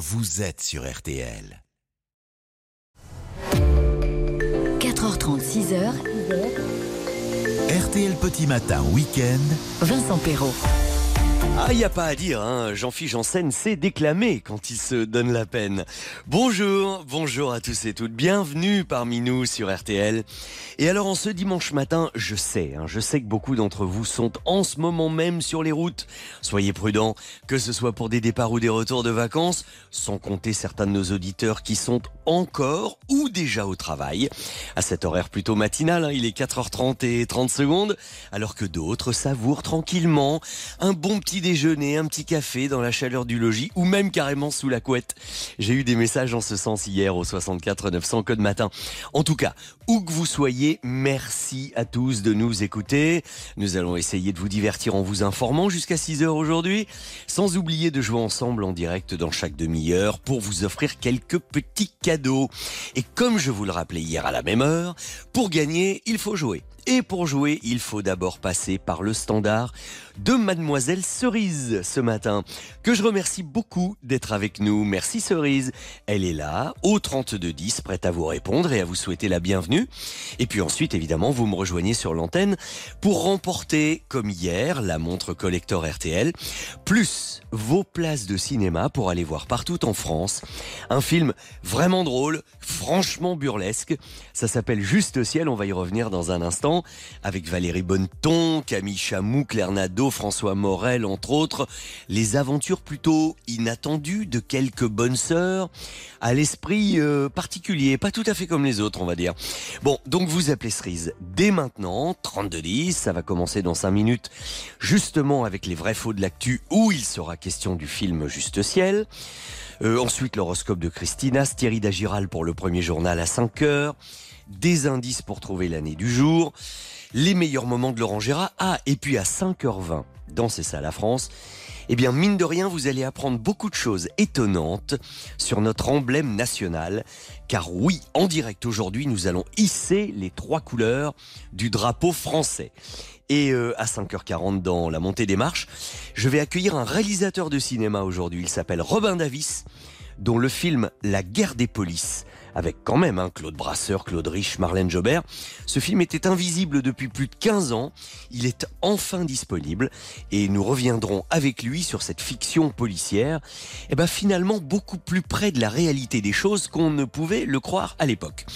vous êtes sur RTL. 4h30, 6h. RTL Petit Matin Week-end. Vincent Perrault. Ah, il n'y a pas à dire, hein. Jean-Philippe Janssen sait déclamer quand il se donne la peine. Bonjour, bonjour à tous et toutes, bienvenue parmi nous sur RTL. Et alors en ce dimanche matin, je sais, hein, je sais que beaucoup d'entre vous sont en ce moment même sur les routes. Soyez prudents, que ce soit pour des départs ou des retours de vacances, sans compter certains de nos auditeurs qui sont encore ou déjà au travail. À cet horaire plutôt matinal, hein, il est 4h30 et 30 secondes, alors que d'autres savourent tranquillement un bon petit déjeuner, un petit café dans la chaleur du logis ou même carrément sous la couette. J'ai eu des messages en ce sens hier au 64 900 code matin. En tout cas, où que vous soyez, merci à tous de nous écouter. Nous allons essayer de vous divertir en vous informant jusqu'à 6 heures aujourd'hui, sans oublier de jouer ensemble en direct dans chaque demi-heure pour vous offrir quelques petits cadeaux. Et comme je vous le rappelais hier à la même heure, pour gagner, il faut jouer. Et pour jouer, il faut d'abord passer par le standard de Mademoiselle Cerise ce matin, que je remercie beaucoup d'être avec nous. Merci Cerise. Elle est là, au 3210, prête à vous répondre et à vous souhaiter la bienvenue. Et puis ensuite, évidemment, vous me rejoignez sur l'antenne pour remporter, comme hier, la montre collector RTL, plus vos places de cinéma pour aller voir partout en France un film vraiment drôle, franchement burlesque. Ça s'appelle Juste ciel, on va y revenir dans un instant, avec Valérie Bonneton, Camille Chamou, Claire Nadeau, François Morel, entre autres. Les aventures plutôt inattendues de quelques bonnes sœurs, à l'esprit euh, particulier, pas tout à fait comme les autres, on va dire. Bon, donc vous appelez Cerise dès maintenant, 3210, ça va commencer dans 5 minutes, justement avec les vrais faux de l'actu, où il sera question du film Juste ciel. Euh, ensuite, l'horoscope de Christina, Thierry Dagiral pour le premier journal à 5 heures, des indices pour trouver l'année du jour, les meilleurs moments de Laurent Gérard. Ah, et puis à 5h20, dans C'est ça la France, eh bien, mine de rien, vous allez apprendre beaucoup de choses étonnantes sur notre emblème national. Car oui, en direct aujourd'hui, nous allons hisser les trois couleurs du drapeau français. Et euh, à 5h40 dans la montée des marches, je vais accueillir un réalisateur de cinéma aujourd'hui. Il s'appelle Robin Davis, dont le film La guerre des polices avec quand même hein, Claude Brasseur, Claude Rich, Marlène Jobert. Ce film était invisible depuis plus de 15 ans. Il est enfin disponible et nous reviendrons avec lui sur cette fiction policière. Et eh ben finalement beaucoup plus près de la réalité des choses qu'on ne pouvait le croire à l'époque.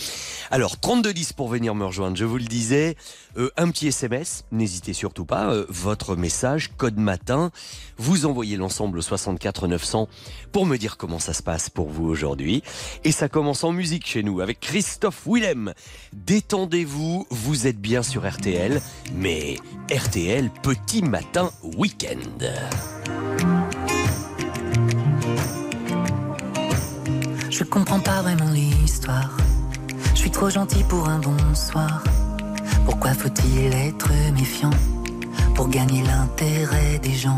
Alors 3210 pour venir me rejoindre, je vous le disais. Euh, un petit SMS, n'hésitez surtout pas. Euh, votre message, code matin. Vous envoyez l'ensemble au 64 900 pour me dire comment ça se passe pour vous aujourd'hui. Et ça commence en musique chez nous avec Christophe Willem. Détendez-vous, vous êtes bien sur RTL, mais RTL Petit Matin Week-end. Je comprends pas vraiment l'histoire. Je suis trop gentil pour un bonsoir. Pourquoi faut-il être méfiant pour gagner l'intérêt des gens?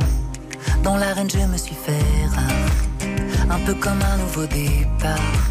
Dans l'arène, je me suis fait rare, un peu comme un nouveau départ.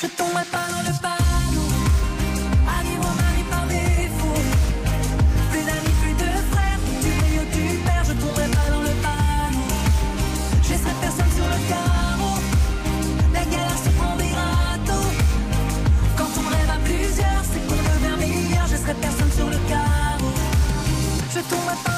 Je tomberai pas dans le panneau. Arrive au mari par défaut. Plus d'amis, plus de frères. Du maillot du père, je tomberai pas dans le panneau. Je laisserai personne sur le carreau. La galère se prend des râteaux. Quand on rêve à plusieurs, c'est qu'on devient meilleur. Je laisserai personne sur le carreau. Je tomberai pas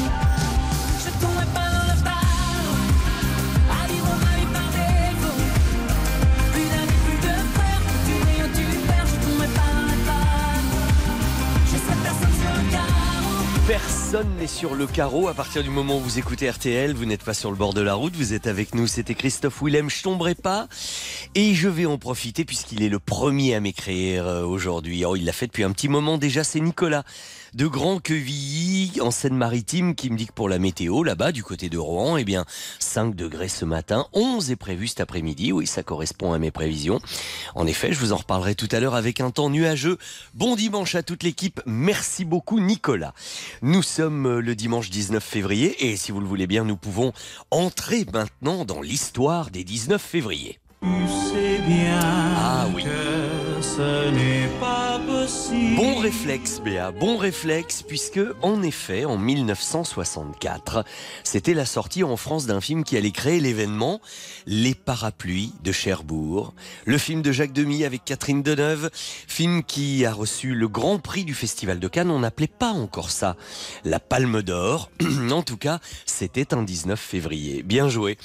percer Personne n'est sur le carreau. À partir du moment où vous écoutez RTL, vous n'êtes pas sur le bord de la route, vous êtes avec nous. C'était Christophe Willem, je tomberai pas. Et je vais en profiter puisqu'il est le premier à m'écrire euh, aujourd'hui. Oh, il l'a fait depuis un petit moment déjà, c'est Nicolas de Grand Quevilly en Seine-Maritime qui me dit que pour la météo là-bas du côté de Rouen, eh bien 5 degrés ce matin, 11 est prévu cet après-midi. Oui, ça correspond à mes prévisions. En effet, je vous en reparlerai tout à l'heure avec un temps nuageux. Bon dimanche à toute l'équipe. Merci beaucoup Nicolas. Nous sommes euh, le dimanche 19 février et si vous le voulez bien, nous pouvons entrer maintenant dans l'histoire des 19 février. Ah oui. Bon réflexe, Béa, bon réflexe, puisque en effet, en 1964, c'était la sortie en France d'un film qui allait créer l'événement Les Parapluies de Cherbourg. Le film de Jacques Demy avec Catherine Deneuve, film qui a reçu le grand prix du Festival de Cannes. On n'appelait pas encore ça la Palme d'Or. en tout cas, c'était un 19 février. Bien joué.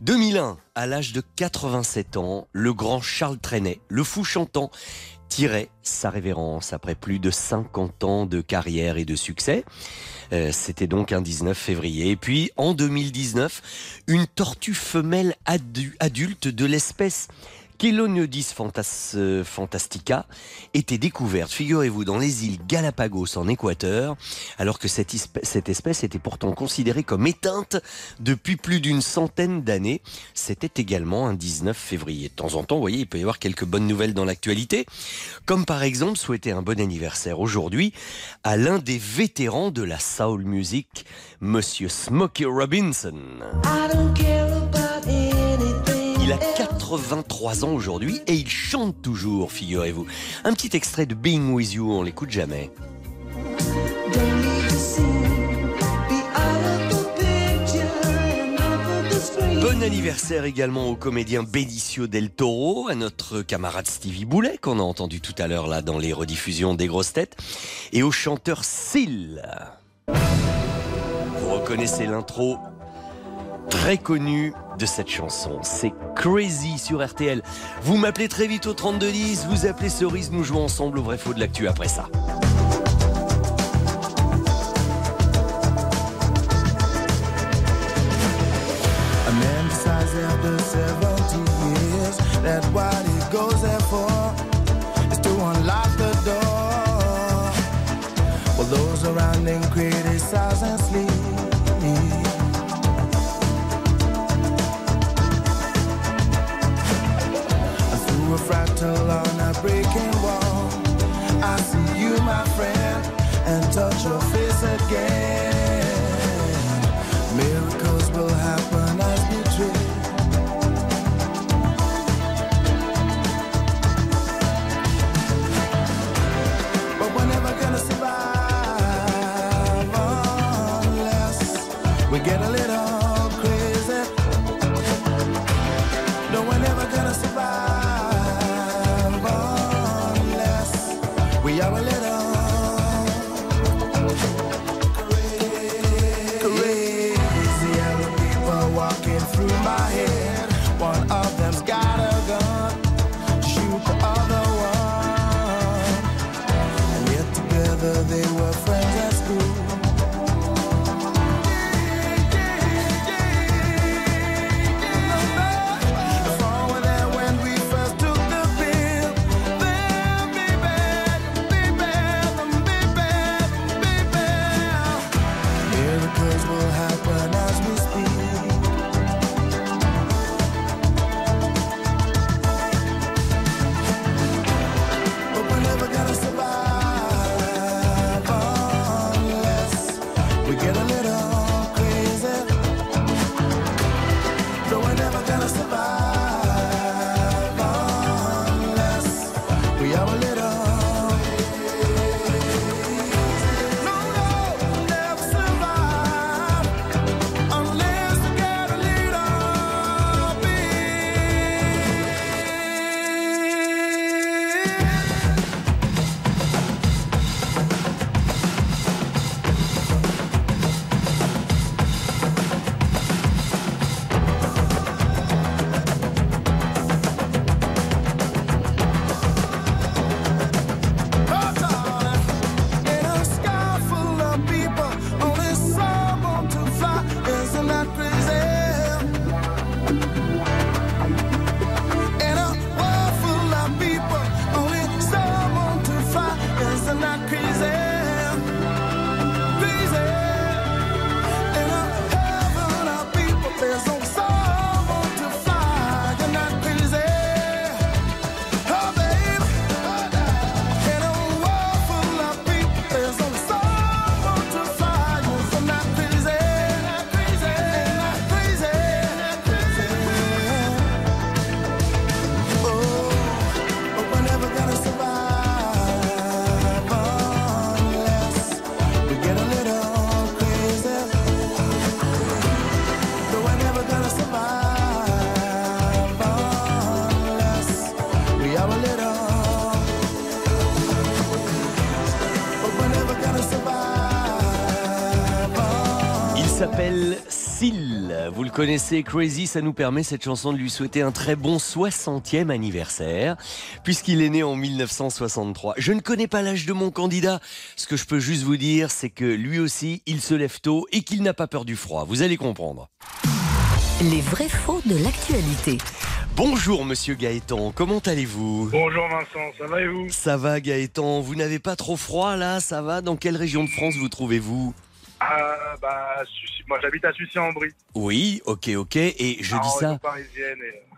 2001, à l'âge de 87 ans, le grand Charles Trenet, le fou chantant, tirait sa révérence après plus de 50 ans de carrière et de succès. Euh, C'était donc un 19 février. Et puis en 2019, une tortue femelle adu- adulte de l'espèce Cheloniodis fantas- fantastica était découverte, figurez-vous, dans les îles Galapagos en Équateur, alors que cette, espèce était pourtant considérée comme éteinte depuis plus d'une centaine d'années. C'était également un 19 février. De temps en temps, vous voyez, il peut y avoir quelques bonnes nouvelles dans l'actualité, comme par exemple souhaiter un bon anniversaire aujourd'hui à l'un des vétérans de la soul music, Monsieur Smokey Robinson. 83 ans aujourd'hui et il chante toujours, figurez-vous. Un petit extrait de Being With You, on l'écoute jamais. Bon anniversaire également au comédien Benicio del Toro, à notre camarade Stevie Boulet, qu'on a entendu tout à l'heure là dans les rediffusions des grosses têtes, et au chanteur Seal. Vous reconnaissez l'intro très connue de cette chanson. C'est Crazy sur RTL. Vous m'appelez très vite au 3210, vous appelez Cerise, nous jouons ensemble au vrai faux de l'actu après ça. A man decides after 70 years that what connaissez, Crazy, ça nous permet cette chanson de lui souhaiter un très bon 60e anniversaire, puisqu'il est né en 1963. Je ne connais pas l'âge de mon candidat. Ce que je peux juste vous dire, c'est que lui aussi, il se lève tôt et qu'il n'a pas peur du froid. Vous allez comprendre. Les vrais faux de l'actualité. Bonjour, monsieur Gaëtan, comment allez-vous? Bonjour Vincent, ça va et vous? Ça va, Gaëtan Vous n'avez pas trop froid là? Ça va? Dans quelle région de France vous trouvez-vous? Ah bah, moi j'habite à Sucy-en-Brie. Oui, ok, ok. Et je dis ça.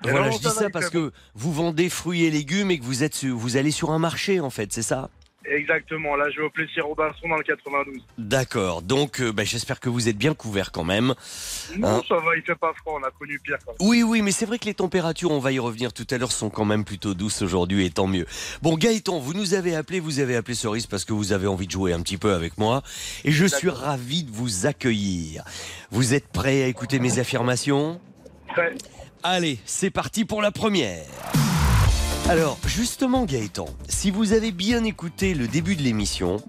Et... Voilà, je dis ça parce que vous vendez fruits et légumes et que vous êtes vous allez sur un marché en fait, c'est ça? Exactement, là je vais au Plessis-Robinson dans le 92. D'accord. Donc euh, bah, j'espère que vous êtes bien couvert quand même. Non, Hein ça va, il fait pas froid, on a connu pire quand même. Oui, oui, mais c'est vrai que les températures, on va y revenir tout à l'heure, sont quand même plutôt douces aujourd'hui et tant mieux. Bon, Gaëtan, vous nous avez appelé, vous avez appelé Cerise parce que vous avez envie de jouer un petit peu avec moi et je suis ravi de vous accueillir. Vous êtes prêts à écouter mes affirmations? Très. Allez, c'est parti pour la première. Alors, justement, Gaëtan, si vous avez bien écouté le début de l'émission,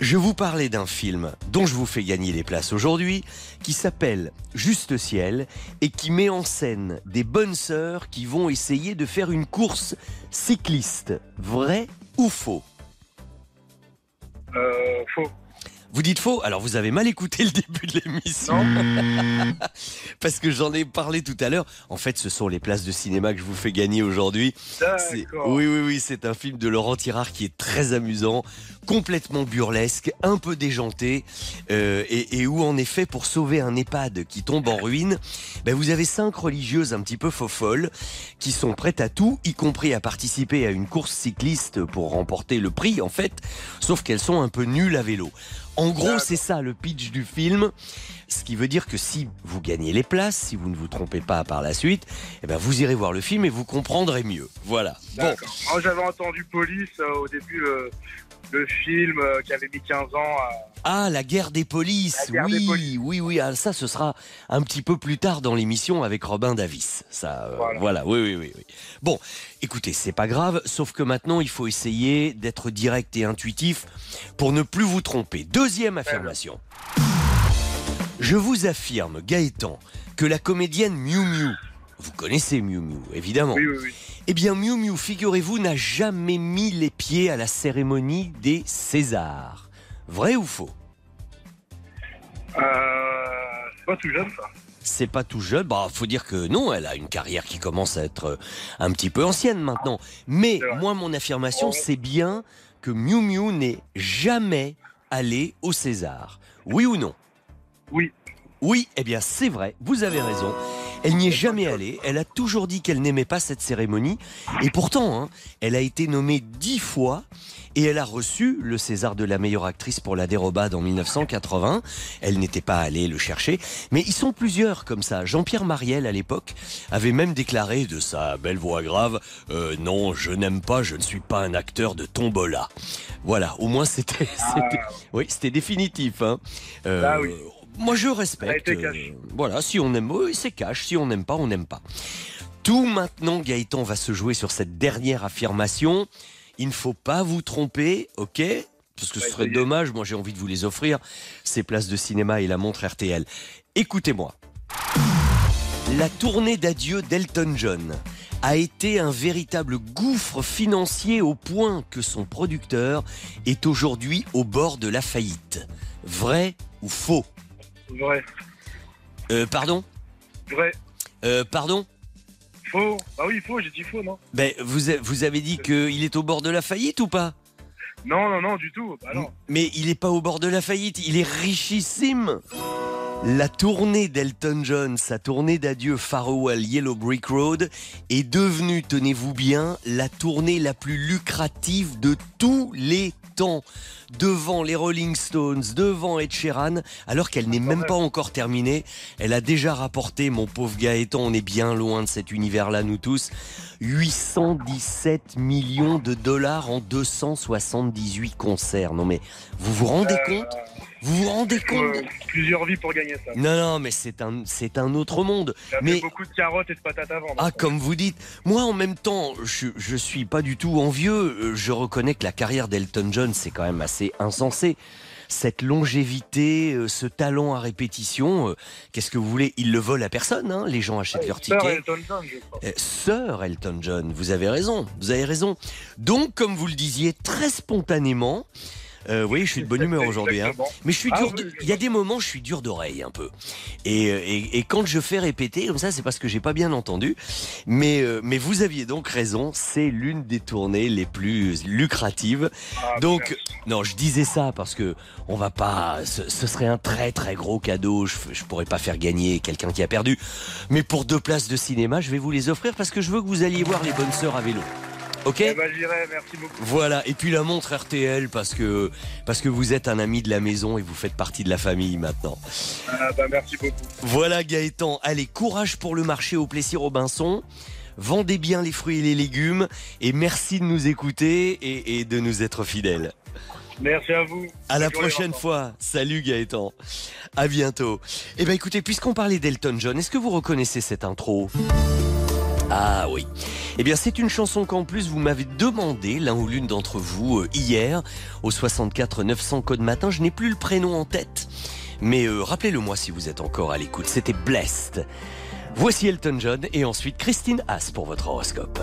je vous parlais d'un film dont je vous fais gagner les places aujourd'hui, qui s'appelle Juste Ciel et qui met en scène des bonnes sœurs qui vont essayer de faire une course cycliste. Vrai ou faux? Euh, faux. Vous dites faux Alors vous avez mal écouté le début de l'émission. Parce que j'en ai parlé tout à l'heure. En fait, ce sont les places de cinéma que je vous fais gagner aujourd'hui. Oui, oui, oui, c'est un film de Laurent Tirard qui est très amusant, complètement burlesque, un peu déjanté, euh, et, et où en effet, pour sauver un EHPAD qui tombe en ruine, ben, vous avez cinq religieuses un petit peu faux-folles qui sont prêtes à tout, y compris à participer à une course cycliste pour remporter le prix, en fait, sauf qu'elles sont un peu nulles à vélo. En gros, c'est ça le pitch du film. Ce qui veut dire que si vous gagnez les places, si vous ne vous trompez pas par la suite, eh ben vous irez voir le film et vous comprendrez mieux. Voilà. Bon. Moi j'avais entendu Police euh, au début, le, le film euh, qui avait mis 15 ans. à- ah la guerre des polices. La guerre oui, des polices. oui, oui. Ah, ça, ce sera un petit peu plus tard dans l'émission avec Robin Davis. Ça, euh, voilà. Voilà. Oui, oui, oui, oui. Bon, écoutez, c'est pas grave. Sauf que maintenant, il faut essayer d'être direct et intuitif pour ne plus vous tromper. Deuxième affirmation. Je vous affirme, Gaëtan, que la comédienne Miu Miu, vous connaissez Miu Miu, évidemment. Oui, oui, oui. Eh bien, Miu Miu, figurez-vous, n'a jamais mis les pieds à la cérémonie des Césars. Vrai ou faux? Euh, c'est pas tout jeune ça. C'est pas tout jeune? Bah, faut dire que non, elle a une carrière qui commence à être euh, un petit peu ancienne maintenant. Mais moi, mon affirmation, c'est bien que Miu Miu n'est jamais allée au César. Oui ou non? Oui. Oui, eh bien c'est vrai, vous avez raison. Elle n'y est jamais allée, elle a toujours dit qu'elle n'aimait pas cette cérémonie, et pourtant, hein, elle a été nommée dix fois, et elle a reçu le César de la meilleure actrice pour La Dérobade en 1980. Elle n'était pas allée le chercher, mais ils sont plusieurs comme ça. Jean-Pierre Mariel, à l'époque, avait même déclaré de sa belle voix grave euh, Non, je n'aime pas, je ne suis pas un acteur de tombola ». Voilà, au moins c'était... Oui, c'était définitif. Hein. Euh, Ah oui. Moi, je respecte. euh, voilà, si on aime, oui, c'est cash. Si on n'aime pas, on n'aime pas. Tout maintenant, Gaëtan va se jouer sur cette dernière affirmation. Il ne faut pas vous tromper, ok? Parce que ce serait dommage. Moi, j'ai envie de vous les offrir, ces places de cinéma et la montre RTL. Écoutez-moi. La tournée d'adieu d'Elton John a été un véritable gouffre financier au point que son producteur est aujourd'hui au bord de la faillite. Vrai ou faux? Vrai. Euh, Pardon Vrai. Euh, Pardon Faux. Bah oui, faux, j'ai dit faux, non ben, vous, a- vous avez dit qu'il est au bord de la faillite ou pas Non, non, non, du tout. Bah non. Mais il n'est pas au bord de la faillite, il est richissime. La tournée d'Elton John, sa tournée d'adieu Farewell Yellow Brick Road, est devenue, tenez-vous bien, la tournée la plus lucrative de tous les Devant les Rolling Stones, devant Ed Sheeran, alors qu'elle n'est même pas encore terminée. Elle a déjà rapporté, mon pauvre Gaëtan, on est bien loin de cet univers-là, nous tous, 817 millions de dollars en 278 concerts. Non mais, vous vous rendez compte Vous vous rendez compte euh, plusieurs vies pour gagner ça. Non, non, mais c'est un, c'est un autre monde. Il y a Mais- beaucoup de carottes et de patates vendre. Ah, comme vous dites, moi en même temps, je, je suis pas du tout envieux. Euh, Je reconnais que la carrière d'Elton John, c'est quand même assez insensé. cette longévité, euh, ce talent à répétition. Qu'est-ce que vous voulez Ils le volent à personne, hein, les gens achètent leurs Sir tickets. Elton John, je crois. Sir Elton John, vous avez raison, vous avez raison. Donc, comme vous le disiez, très spontanément, euh, voyez, je suis de bonne humeur aujourd'hui. Hein. Mais je suis Ah dur. oui, Il y a des moments, je suis dur d'oreille un peu. Et, euh, et, et quand je fais répéter comme ça, c'est parce que j'ai pas bien entendu. Mais, euh, mais vous aviez donc raison. C'est l'une des tournées les plus lucratives. Ah, Donc, non, je disais ça parce que on va pas. Ce, ce serait un très très gros cadeau. Je, je pourrais pas faire gagner quelqu'un qui a perdu. Mais pour deux places de cinéma, je vais vous les offrir parce que je veux que vous alliez voir les bonnes sœurs à vélo. Ok Eh ben, j'irai, merci beaucoup. voilà, et puis la montre RTL parce que, parce que vous êtes un ami de la maison et vous faites partie de la famille maintenant. Ah, bah, merci beaucoup. Voilà Gaëtan, allez, courage pour le marché au Plessis-Robinson. Vendez bien les fruits et les légumes et merci de nous écouter et, et de nous être fidèles. Merci à vous. À la prochaine fois. Salut Gaëtan. À bientôt. Eh bien écoutez, puisqu'on parlait d'Elton John, est-ce que vous reconnaissez cette intro? Ah oui. Eh bien c'est une chanson qu'en plus vous m'avez demandé, l'un ou l'une d'entre vous, euh, hier, au 64 900 code matin. Je n'ai plus le prénom en tête. Mais euh, rappelez-le moi si vous êtes encore à l'écoute. C'était Blessed. Voici Elton John et ensuite Christine Haas pour votre horoscope.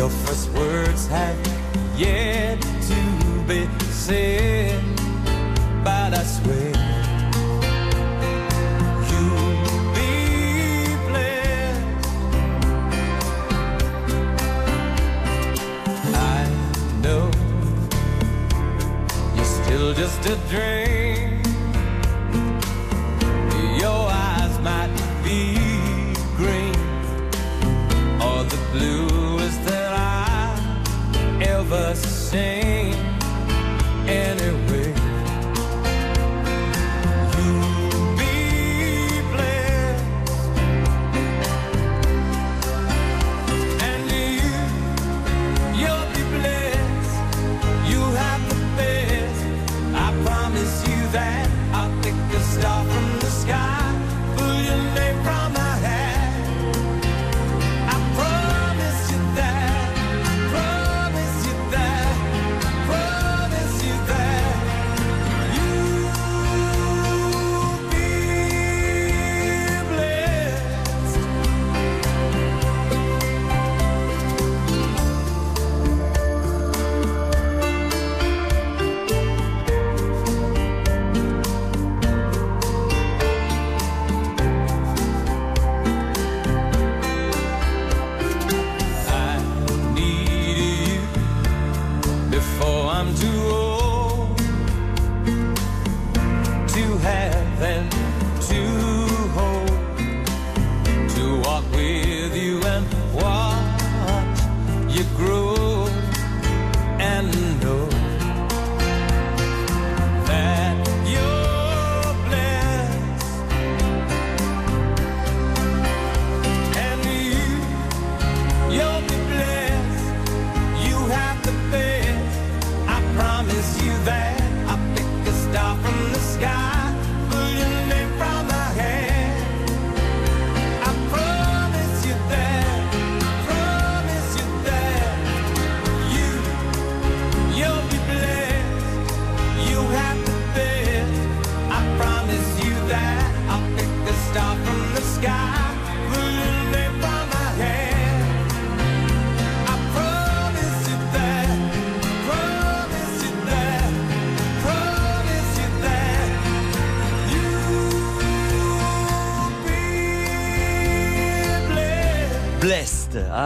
Your first words have yet to be said. But I swear you'll be blessed. I know you're still just a dream.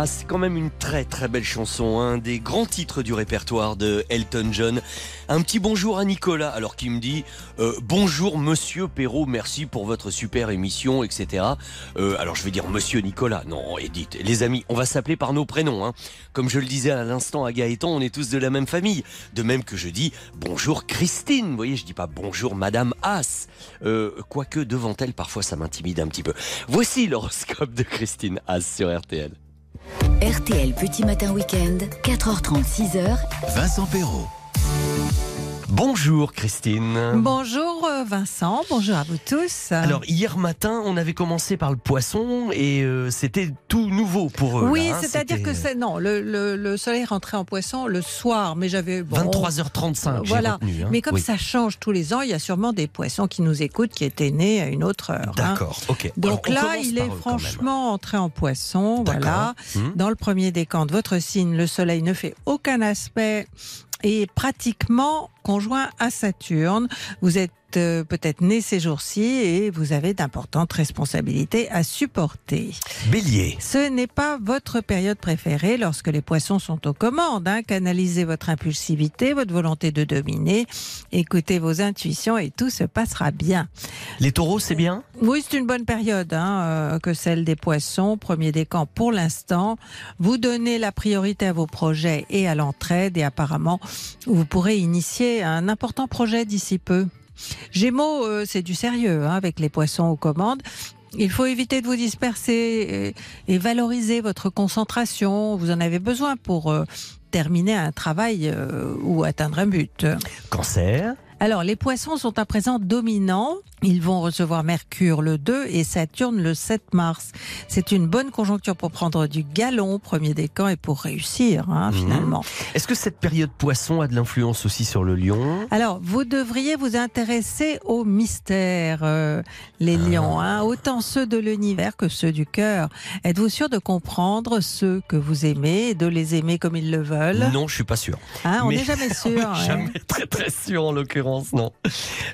Ah, c'est quand même une très très belle chanson, un des grands titres du répertoire de Elton John. Un petit bonjour à Nicolas, alors qui me dit euh, bonjour Monsieur Perrault, merci pour votre super émission, etc. Euh, alors je vais dire Monsieur Nicolas. Non, Edith, les amis, on va s'appeler par nos prénoms. Hein. Comme je le disais à l'instant à Gaëtan, on est tous de la même famille. De même que je dis bonjour Christine. Vous voyez, je dis pas bonjour Madame Haas. Euh, quoique devant elle, parfois ça m'intimide un petit peu. Voici l'horoscope de Christine Haas sur RTL. RTL Petit Matin Week-end, 4h30, 6h, Vincent Perrault. Bonjour Christine. Bonjour euh, Vincent, bonjour à vous tous. Alors hier matin, on avait commencé par le poisson et euh, c'était tout nouveau pour eux. oui, hein, c'est-à-dire que c'est non, le, le- le soleil rentrait en poisson le soir, mais j'avais bon, 23h35. j'ai Voilà, retenu, hein. mais comme Oui. ça change tous les ans, il y a sûrement des poissons qui nous écoutent qui étaient nés à une autre heure. hein. D'accord, ok. Donc Alors, là, il est franchement entré en poisson. Voilà. Hmm. Dans le premier décan de votre signe, le Soleil ne fait aucun aspect est pratiquement conjoint à Saturne. Vous êtes euh, peut-être né ces jours-ci et vous avez d'importantes responsabilités à supporter. Bélier. Ce n'est pas votre période préférée lorsque les poissons sont aux commandes. hein. Canalisez votre impulsivité, votre volonté de dominer, écoutez vos intuitions et tout se passera bien. Les taureaux, c'est bien? Oui, c'est une bonne période hein, euh, que celle des poissons. Premier décan pour l'instant. Vous donnez la priorité à vos projets et à l'entraide et apparemment vous pourrez initier un important projet d'ici peu. Gémeaux, euh, c'est du sérieux hein, avec les poissons aux commandes. Il faut éviter de vous disperser et, valoriser votre concentration. Vous en avez besoin pour euh, terminer un travail euh, ou atteindre un but. Cancer. Alors, les poissons sont à présent dominants. Ils vont recevoir Mercure le 2 et Saturne le 7 mars. C'est une bonne conjoncture pour prendre du galon, premier décan, et pour réussir, hein, Mhm. finalement. Est-ce que cette période poisson a de l'influence aussi sur le lion? Alors, vous devriez vous intéresser aux mystères, euh, les lions, hein, autant ceux de l'univers que ceux du cœur. Êtes-vous sûr de comprendre ceux que vous aimez et de les aimer comme ils le veulent? Non, je suis pas sûr. Hein, On n'est jamais sûr. Jamais très très sûr en l'occurrence, non.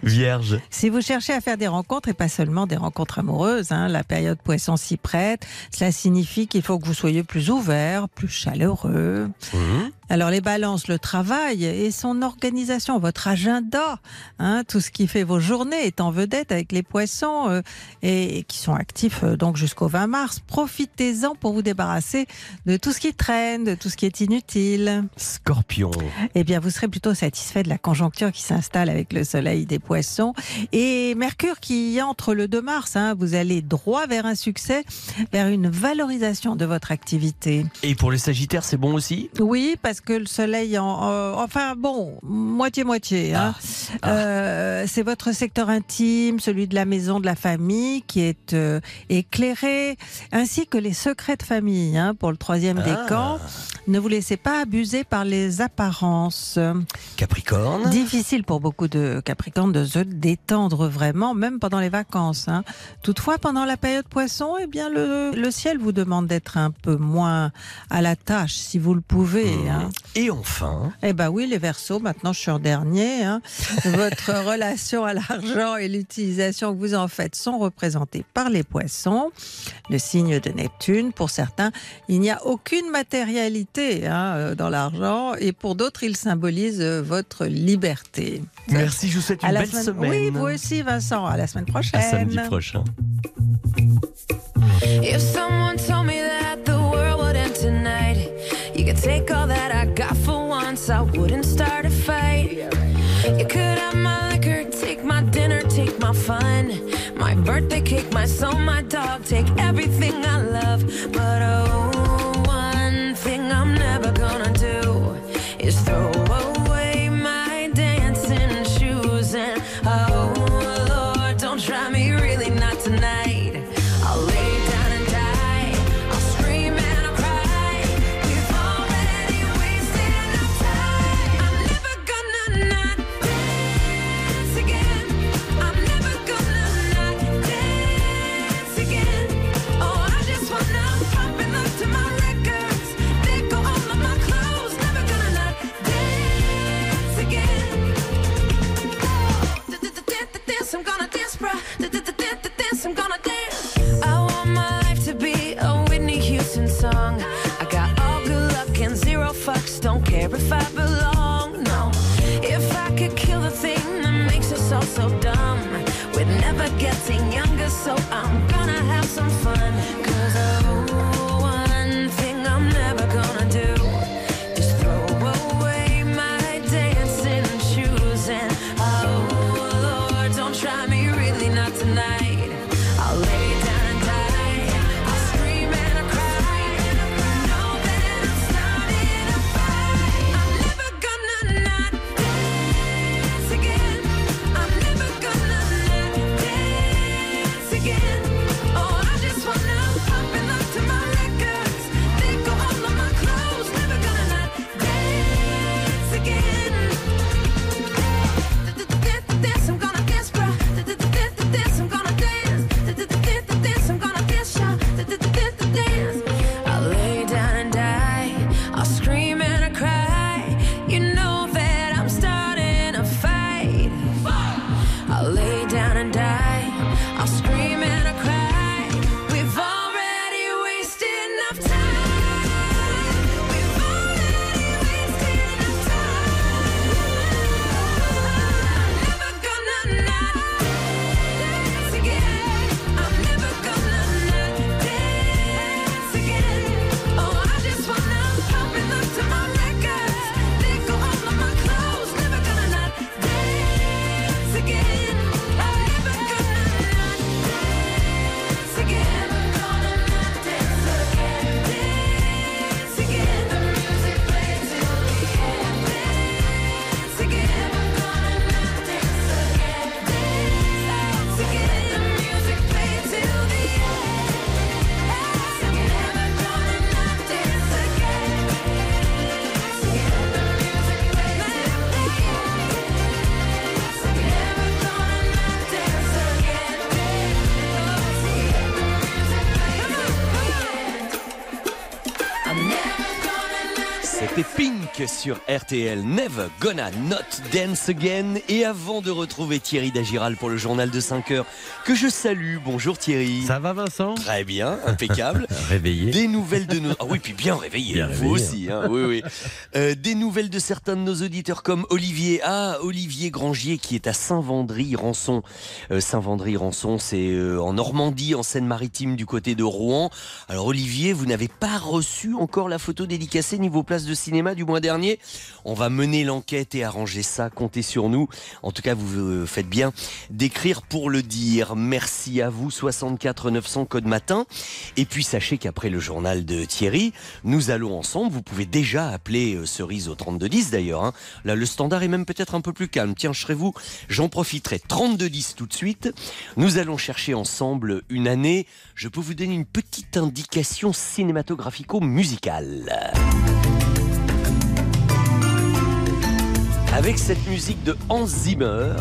Vierge. Si vous cherchez à faire des rencontres et pas seulement des rencontres amoureuses, hein, la période poisson s'y prête. Cela signifie qu'il faut que vous soyez plus ouvert, plus chaleureux. Mhm. Alors les balances, le travail et son organisation, votre agenda, hein, tout ce qui fait vos journées est en vedette avec les poissons euh, et, et qui sont actifs euh, donc jusqu'au 20 mars. Profitez-en pour vous débarrasser de tout ce qui traîne, de tout ce qui est inutile. Scorpion. Eh bien, vous serez plutôt satisfait de la conjoncture qui s'installe avec le soleil des poissons. Et Mercure qui entre le 2 mars, hein, vous allez droit vers un succès, vers une valorisation de votre activité. Et pour les sagittaires, c'est bon aussi? Oui, parce que le soleil, en, euh, enfin bon, moitié-moitié. Hein. Euh, c'est votre secteur intime, celui de la maison, de la famille, qui est euh, éclairé, ainsi que les secrets de famille. Hein, pour le troisième Ah. décan, ne vous laissez pas abuser par les apparences. Capricorne. Difficile pour beaucoup de Capricornes de se détendre vraiment, même pendant les vacances. hein. Toutefois, pendant la période poisson, eh bien, le, le ciel vous demande d'être un peu moins à la tâche, si vous le pouvez. hein. Et enfin, Eh ben oui, les Verseaux. Maintenant, je suis en dernier. hein. Votre relation à l'argent et l'utilisation que vous en faites sont représentés par les Poissons, le signe de Neptune. Pour certains, il n'y a aucune matérialité hein, euh, dans l'argent, et pour d'autres, il symbolise euh, votre liberté. merci, je vous souhaite À une la belle semaine- semaine. Oui, vous aussi, Vincent. À la semaine prochaine. À samedi prochain. If someone told me that the world would end tonight, you could take all that I got for once, I wouldn't start a fight. You could have my liquor, take my dinner, take my fun, my birthday cake, my soul, my dog, take everything I love. But oh, fucks. Don't sur RTL, Never Gonna Not Dance Again. Et avant de retrouver Thierry Dagiral pour le journal de 5 heures, que je salue. Bonjour Thierry. Ça va Vincent? Très bien, impeccable. Réveillé. Des nouvelles de nos. Ah oui, puis bien réveillé. Bien vous réveillé, aussi. hein, oui, oui. Euh, des nouvelles de certains de nos auditeurs comme Olivier. Ah, Olivier Grangier qui est à Saint-Vendry-Rançon. Euh, Saint-Vendry-Rançon, c'est euh, en Normandie, en Seine-Maritime, du côté de Rouen. Alors Olivier, vous n'avez pas reçu encore la photo dédicacée niveau place de cinéma du mois dernier? On va mener l'enquête et arranger ça. Comptez sur nous. En tout cas, vous faites bien d'écrire pour le dire. Merci à vous. 64 900 code matin. Et puis sachez qu'après le journal de Thierry, nous allons ensemble. Vous pouvez déjà appeler euh, Cerise au 3210 d'ailleurs. hein. Là, le standard est même peut-être un peu plus calme. Tiens, je serai vous. J'en profiterai. 3210 tout de suite. Nous allons chercher ensemble une année. Je peux vous donner une petite indication cinématographico-musicale. Avec cette musique de Hans Zimmer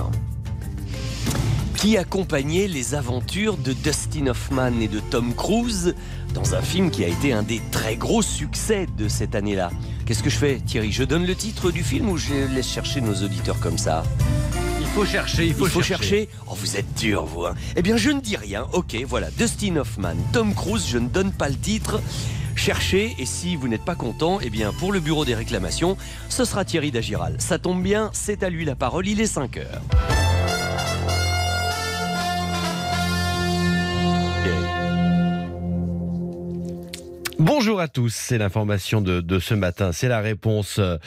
qui accompagnait les aventures de Dustin Hoffman et de Tom Cruise dans un film qui a été un des très gros succès de cette année-là. Qu'est-ce que je fais, Thierry? Je donne le titre du film ou je laisse chercher nos auditeurs comme ça? Il faut chercher, il faut, Il faut chercher. Oh, vous êtes dur, vous. hein. Eh bien, je ne dis rien. Ok, voilà. Dustin Hoffman, Tom Cruise, je ne donne pas le titre. Cherchez, et si vous n'êtes pas content, eh bien, pour le bureau des réclamations, ce sera Thierry Dagiral. Ça tombe bien, c'est à lui la parole, il est 5 heures. Bonjour à tous, c'est l'information de, ce matin, c'est la réponse euh,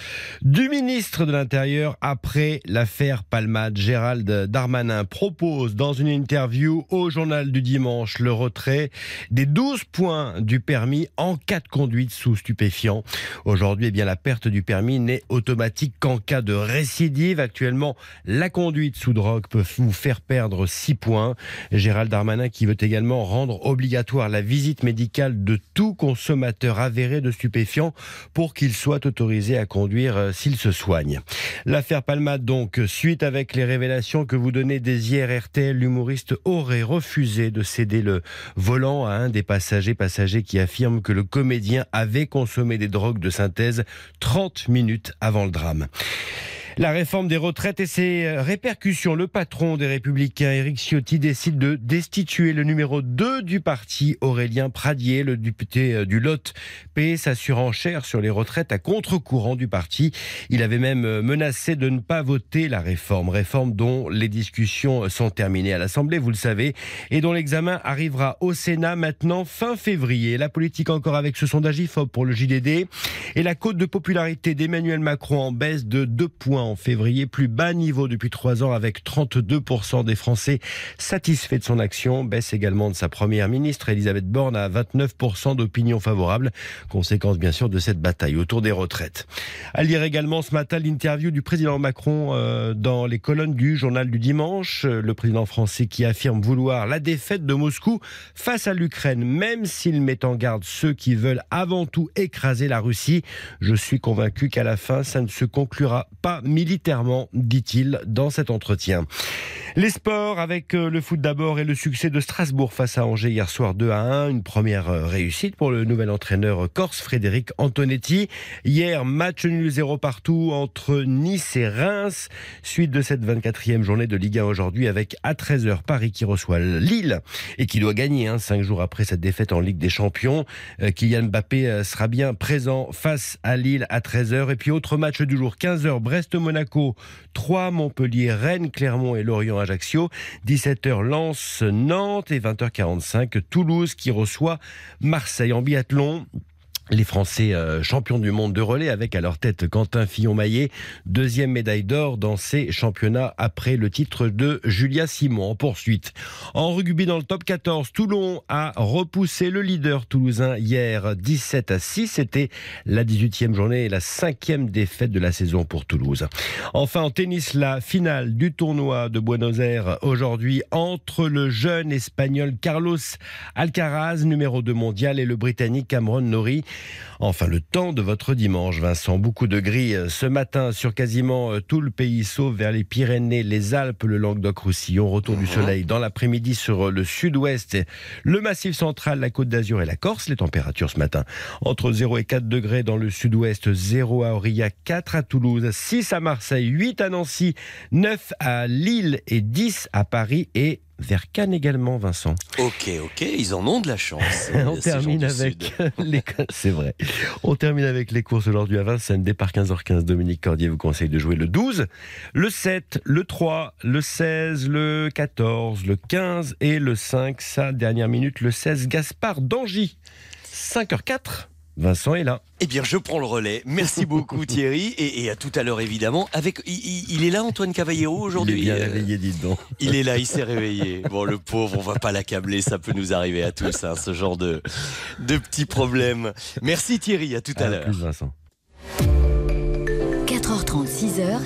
du ministre de l'Intérieur après l'affaire Palmade. Gérald Darmanin propose dans une interview au journal du dimanche le retrait des 12 points du permis en cas de conduite sous stupéfiant. Aujourd'hui, eh bien, la perte du permis n'est automatique qu'en cas de récidive. Actuellement, la conduite sous drogue peut vous faire perdre 6 points. Gérald Darmanin qui veut également rendre obligatoire la visite médicale de tout consommateur avéré de stupéfiants pour qu'il soit autorisé à conduire euh, s'il se soigne. L'affaire Palmade donc, suite avec les révélations que vous donnez des hier RTL, l'humoriste aurait refusé de céder le volant à un des passagers, passagers qui affirme que le comédien avait consommé des drogues de synthèse 30 minutes avant le drame. La réforme des retraites et ses répercussions. Le patron des Républicains, Éric Ciotti, décide de destituer le numéro 2 du parti, Aurélien Pradier, le député euh, du Lot, paie sa surenchère sur les retraites à contre-courant du parti. Il avait même euh, menacé de ne pas voter la réforme. Réforme dont les discussions sont terminées à l'Assemblée, vous le savez, et dont l'examen arrivera au Sénat maintenant fin février. La politique encore avec ce sondage IFOP pour le JDD et la cote de popularité d'Emmanuel Macron en baisse de 2 points en février, plus bas niveau depuis trois ans avec 32% des Français satisfaits de son action, baisse également de sa première ministre Elisabeth Borne à 29% d'opinion favorable, conséquence bien sûr de cette bataille autour des retraites. À lire également ce matin l'interview du président Macron euh, dans les colonnes du journal du dimanche, le président français qui affirme vouloir la défaite de Moscou face à l'Ukraine, même s'il met en garde ceux qui veulent avant tout écraser la Russie. Je suis convaincu qu'à la fin, ça ne se conclura pas militairement, dit-il dans cet entretien. Les sports avec euh, le foot d'abord et le succès de Strasbourg face à Angers hier soir 2 à 1. Une première euh, réussite pour le nouvel entraîneur corse Frédéric Antonetti. Hier, match nul 0 partout entre Nice et Reims. Suite de cette 24e journée de Ligue 1 aujourd'hui avec à 13h Paris qui reçoit Lille et qui doit gagner hein, 5 jours après cette défaite en Ligue des Champions. Euh, Kylian Mbappé sera bien présent face à Lille à 13h. Et puis autre match du jour 15h Brest-Monaco 3 Montpellier, Rennes, Clermont et Lorient Ajaccio. 17h Lens, Nantes et 20h45 Toulouse qui reçoit Marseille en biathlon. Les Français euh, champions du monde de relais avec à leur tête Quentin Fillon-Maillet, deuxième médaille d'or dans ces championnats après le titre de Julia Simon en poursuite. En rugby dans le top 14, Toulon a repoussé le leader toulousain hier 17 à 6. C'était la 18e journée et la cinquième défaite de la saison pour Toulouse. Enfin en tennis, la finale du tournoi de Buenos Aires aujourd'hui entre le jeune espagnol Carlos Alcaraz, numéro 2 mondial, et le britannique Cameron Norrie. Enfin, le temps de votre dimanche, Vincent. Beaucoup de gris euh, ce matin sur quasiment euh, tout le pays, sauf vers les Pyrénées, les Alpes, le Languedoc-Roussillon. Retour du soleil dans l'après-midi sur euh, le sud-ouest, le massif central, la côte d'Azur et la Corse. Les températures ce matin entre 0 et 4 degrés dans le sud-ouest, 0 à Aurillac, 4 à Toulouse, 6 à Marseille, 8 à Nancy, 9 à Lille et 10 à Paris et vers Cannes également, Vincent. Ok, ok, ils en ont de la chance. On gens termine avec les c'est vrai. On termine avec les courses aujourd'hui à Vincennes. Départ 15h15. Dominique Cordier vous conseille de jouer le 12, le 7, le 3, le 16, le 14, le 15 et le 5. Sa dernière minute, le 16. Gaspard d'Angy. 5h04. Vincent est là. Eh bien, je prends le relais. Merci beaucoup Thierry et, et à tout à l'heure évidemment. Avec, il, est là Antoine Cavallero aujourd'hui. Il est bien Euh, réveillé, dites donc. Il est là, il s'est réveillé. Bon, le pauvre, on va pas l'accabler, ça peut nous arriver à tous, hein, ce genre de, de petits problèmes. Merci Thierry, à tout à À l'heure. plus, Vincent. 4h30, 6h,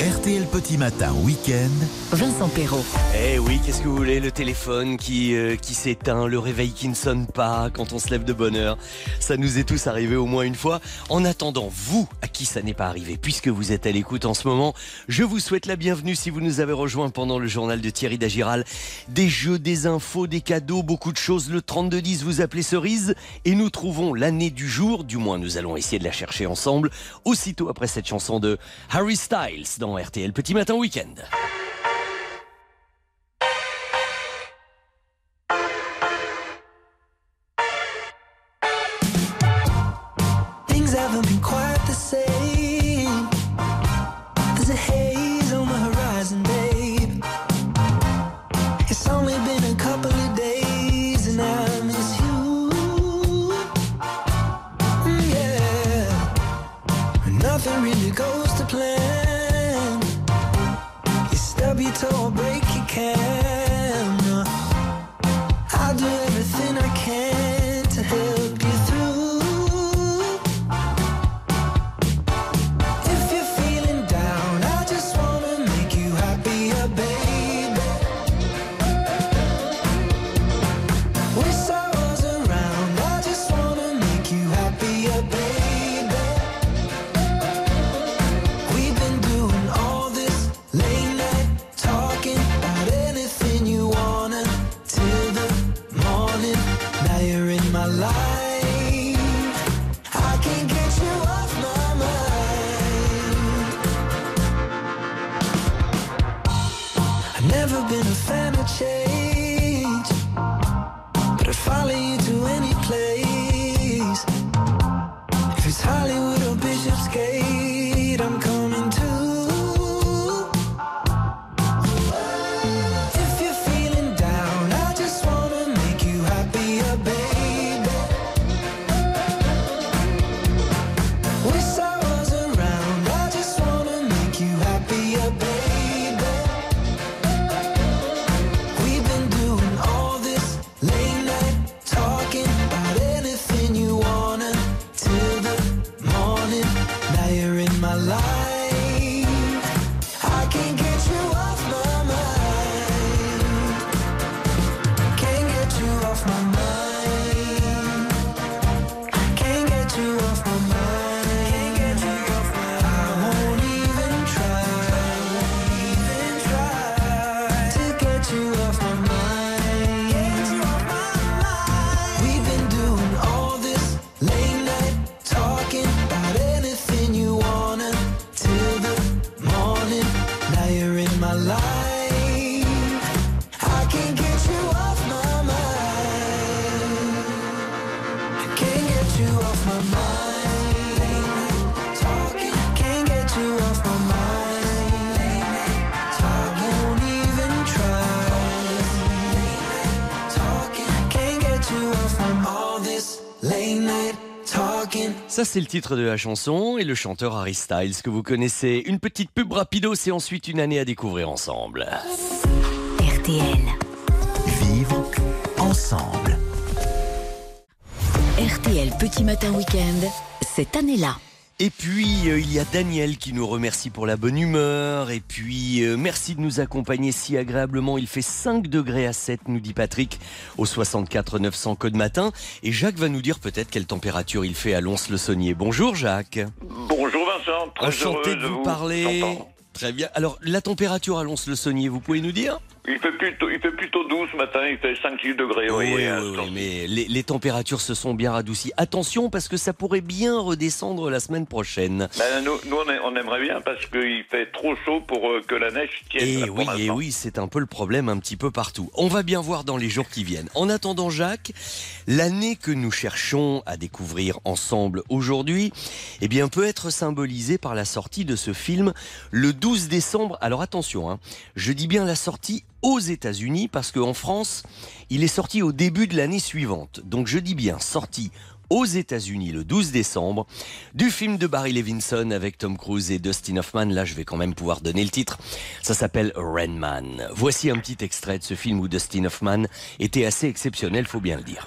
RTL Petit Matin Week-end. Vincent Perrault. Eh oui, qu'est-ce que vous voulez Le téléphone qui, euh, qui s'éteint, le réveil qui ne sonne pas quand on se lève de bonne heure. Ça nous est tous arrivé au moins une fois. En attendant, vous, à qui ça n'est pas arrivé, puisque vous êtes à l'écoute en ce moment, je vous souhaite la bienvenue si vous nous avez rejoints pendant le journal de Thierry Dagiral. Des jeux, des infos, des cadeaux, beaucoup de choses. Le 3210, vous appelez Cerise et nous trouvons l'année du jour. Du moins, nous allons essayer de la chercher ensemble. Aussitôt après cette chanson de Harry Styles dans RTL Petit Matin Week-end. Ça, c'est le titre de la chanson et le chanteur Harry Styles que vous connaissez. Une petite pub rapidos et ensuite une année à découvrir ensemble. RTL. Vivre ensemble. RTL Petit Matin Week-end. Cette année-là. Et puis, euh, il y a Daniel qui nous remercie pour la bonne humeur. Et puis, euh, merci de nous accompagner si agréablement. Il fait 5 degrés à 7, nous dit Patrick, au 64 900 code matin. Et Jacques va nous dire peut-être quelle température il fait à Lons-le-Saunier. Bonjour Jacques. Bonjour Vincent, très Enchanté de vous parler. Très bien. Alors, la température à Lons-le-Saunier, vous pouvez nous dire? Il fait plutôt, il fait plutôt doux ce matin, il fait 5-6 degrés. Oui, temps-ci. mais les, les températures se sont bien radoucies. Attention, parce que ça pourrait bien redescendre la semaine prochaine. Ben, nous, nous, on, est- on aimerait bien parce qu'il fait trop chaud pour euh, que la neige tienne. Et pour oui, et l'instant. oui, c'est un peu le problème un petit peu partout. On va bien voir dans les jours qui viennent. En attendant, Jacques, l'année que nous cherchons à découvrir ensemble aujourd'hui, eh bien, peut être symbolisée par la sortie de ce film le 12 décembre. Alors attention, hein, je dis bien la sortie aux États-Unis parce qu'en France, il est sorti au début de l'année suivante. Donc je dis bien sorti aux États-Unis le 12 décembre du film de Barry Levinson avec Tom Cruise et Dustin Hoffman. Là, je vais quand même pouvoir donner le titre. Ça s'appelle Rain Man. Voici un petit extrait de ce film où Dustin Hoffman était assez exceptionnel, faut bien le dire.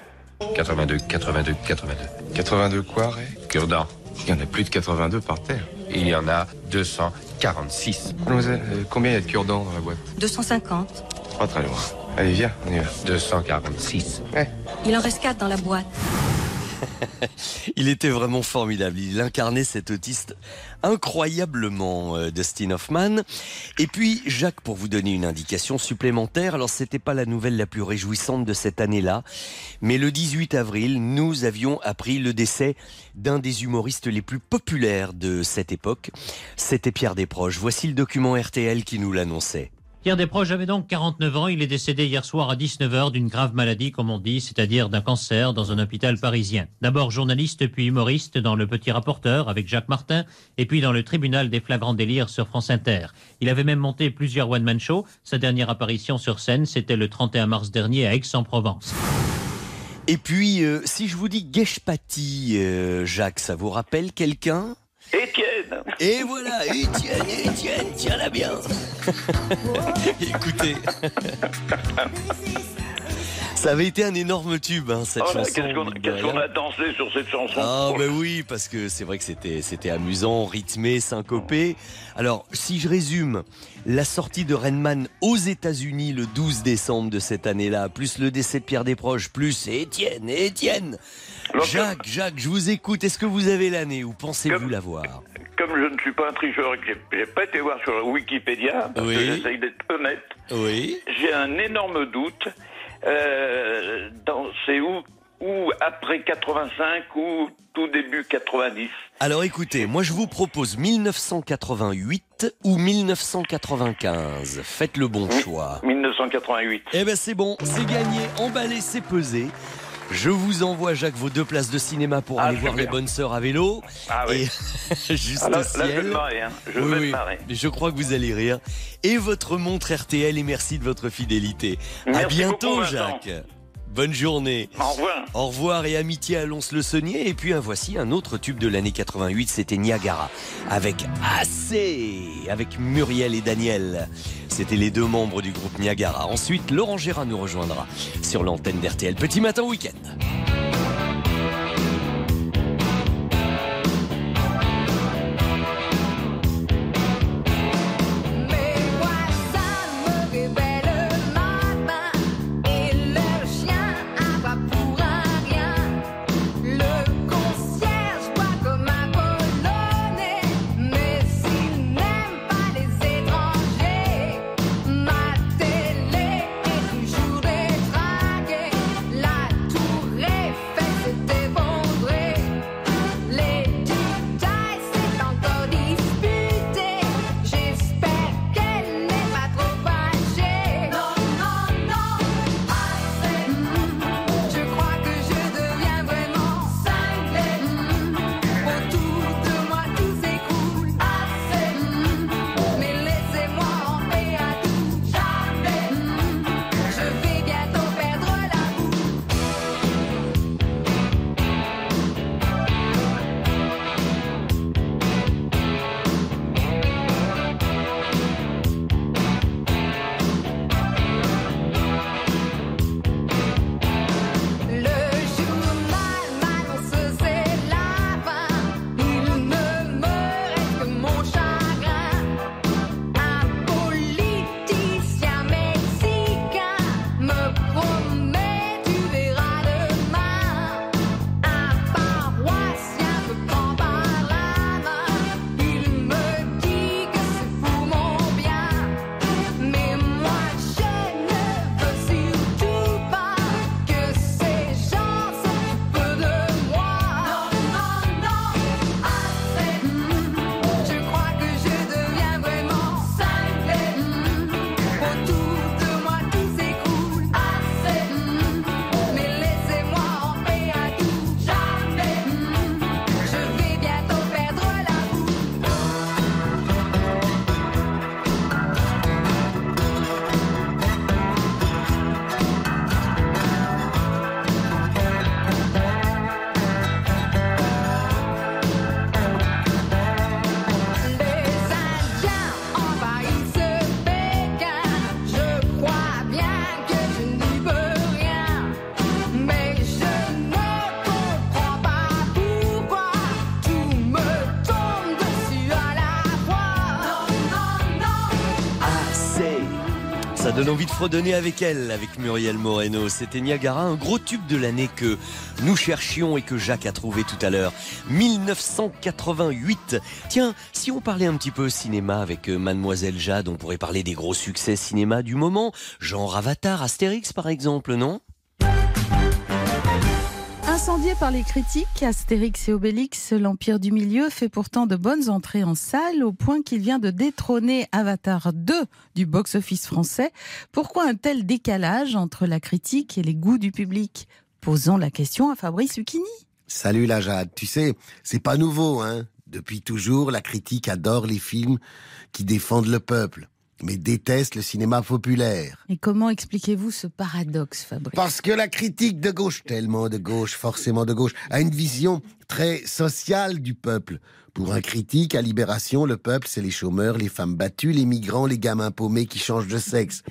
82, 82, 82. 82 quoi, Ray? Cure-dent. Il y en a plus de 82 par terre. Il y en a 246. Mademoiselle, euh, combien il y a de cure-dents dans la boîte? 250. Pas très loin. Allez, viens, on y va. 246. Ouais. Il en reste 4 dans la boîte. Il était vraiment formidable. Il incarnait cet autiste incroyablement, euh, Dustin Hoffman. Et puis, Jacques, pour vous donner une indication supplémentaire, alors c'était pas la nouvelle la plus réjouissante de cette année-là, mais le 18 avril, nous avions appris le décès d'un des humoristes les plus populaires de cette époque. C'était Pierre Desproges. Voici le document RTL qui nous l'annonçait. Pierre Desproges avait donc 49 ans. Il est décédé hier soir à 19h d'une grave maladie, comme on dit, c'est-à-dire d'un cancer dans un hôpital parisien. D'abord journaliste, puis humoriste dans Le Petit Rapporteur avec Jacques Martin, et puis dans le tribunal des flagrants délires sur France Inter. Il avait même monté plusieurs one-man shows. Sa dernière apparition sur scène, c'était le 31 mars dernier à Aix-en-Provence. Et puis, euh, si je vous dis Geshpati, euh, Jacques, ça vous rappelle quelqu'un? Étienne. Et voilà, Étienne, Étienne, tiens-la bien. Écoutez Ça avait été un énorme tube, hein, cette Oh chanson. Qu'est-ce qu'on a dansé sur cette chanson Ah ben oui, parce que c'est vrai que c'était c'était amusant, rythmé, syncopé. Alors, si je résume, la sortie de Renman aux États-Unis le 12 décembre de cette année-là, plus le décès de Pierre Desproges, plus Étienne, Étienne. Jacques, Jacques, je vous écoute. Est-ce que vous avez l'année ou pensez-vous l'avoir? Comme je ne suis pas un tricheur et que j'ai- j'ai pas été voir sur Wikipédia, parce Oui. que j'essaye d'être honnête, Oui. j'ai un énorme doute. Euh, dans- c'est où, ou après 85 ou tout début 90 Alors écoutez, moi je vous propose 1988 ou 1995. Faites le bon choix. 1988. Eh ben c'est bon, c'est gagné, emballé, c'est pesé. Je vous envoie, Jacques, vos deux places de cinéma pour Ah, aller voir les bonnes sœurs à vélo. Ah oui. Et juste Ah, là- là, je vais ciel. marrer, hein. Je Oui, vais me oui. marrer. Je crois que vous allez rire. Et votre montre RTL et merci de votre fidélité. à bientôt. Jacques. Bonne journée. Au revoir. Au revoir et amitié à Lons-le-Saunier. Et puis un voici un autre tube de l'année 88, c'était Niagara. Avec Assez, avec Muriel et Daniel. C'était les deux membres du groupe Niagara. Ensuite, Laurent Gérard nous rejoindra sur l'antenne d'RTL. Petit matin week-end. Envie de fredonner avec elle, avec Muriel Moreno. C'était Niagara, un gros tube de l'année que nous cherchions et que Jacques a trouvé tout à l'heure. 1988. Tiens, si on parlait un petit peu cinéma avec euh, Mademoiselle Jade, on pourrait parler des gros succès cinéma du moment, genre Avatar, Astérix par exemple, non? Incendié par les critiques, Astérix et Obélix, l'Empire du Milieu fait pourtant de bonnes entrées en salle au point qu'il vient de détrôner Avatar 2 du box-office français. Pourquoi un tel décalage entre la critique et les goûts du public? Posons la question à Fabrice Lucchini. Salut la Jade, tu sais, c'est pas nouveau, hein. Depuis toujours, la critique adore les films qui défendent le peuple, mais déteste le cinéma populaire. Et comment expliquez-vous ce paradoxe, Fabrice? Parce que la critique de gauche, tellement de gauche, forcément de gauche, a une vision très sociale du peuple. Pour un critique, à Libération, le peuple, c'est les chômeurs, les femmes battues, les migrants, les gamins paumés qui changent de sexe.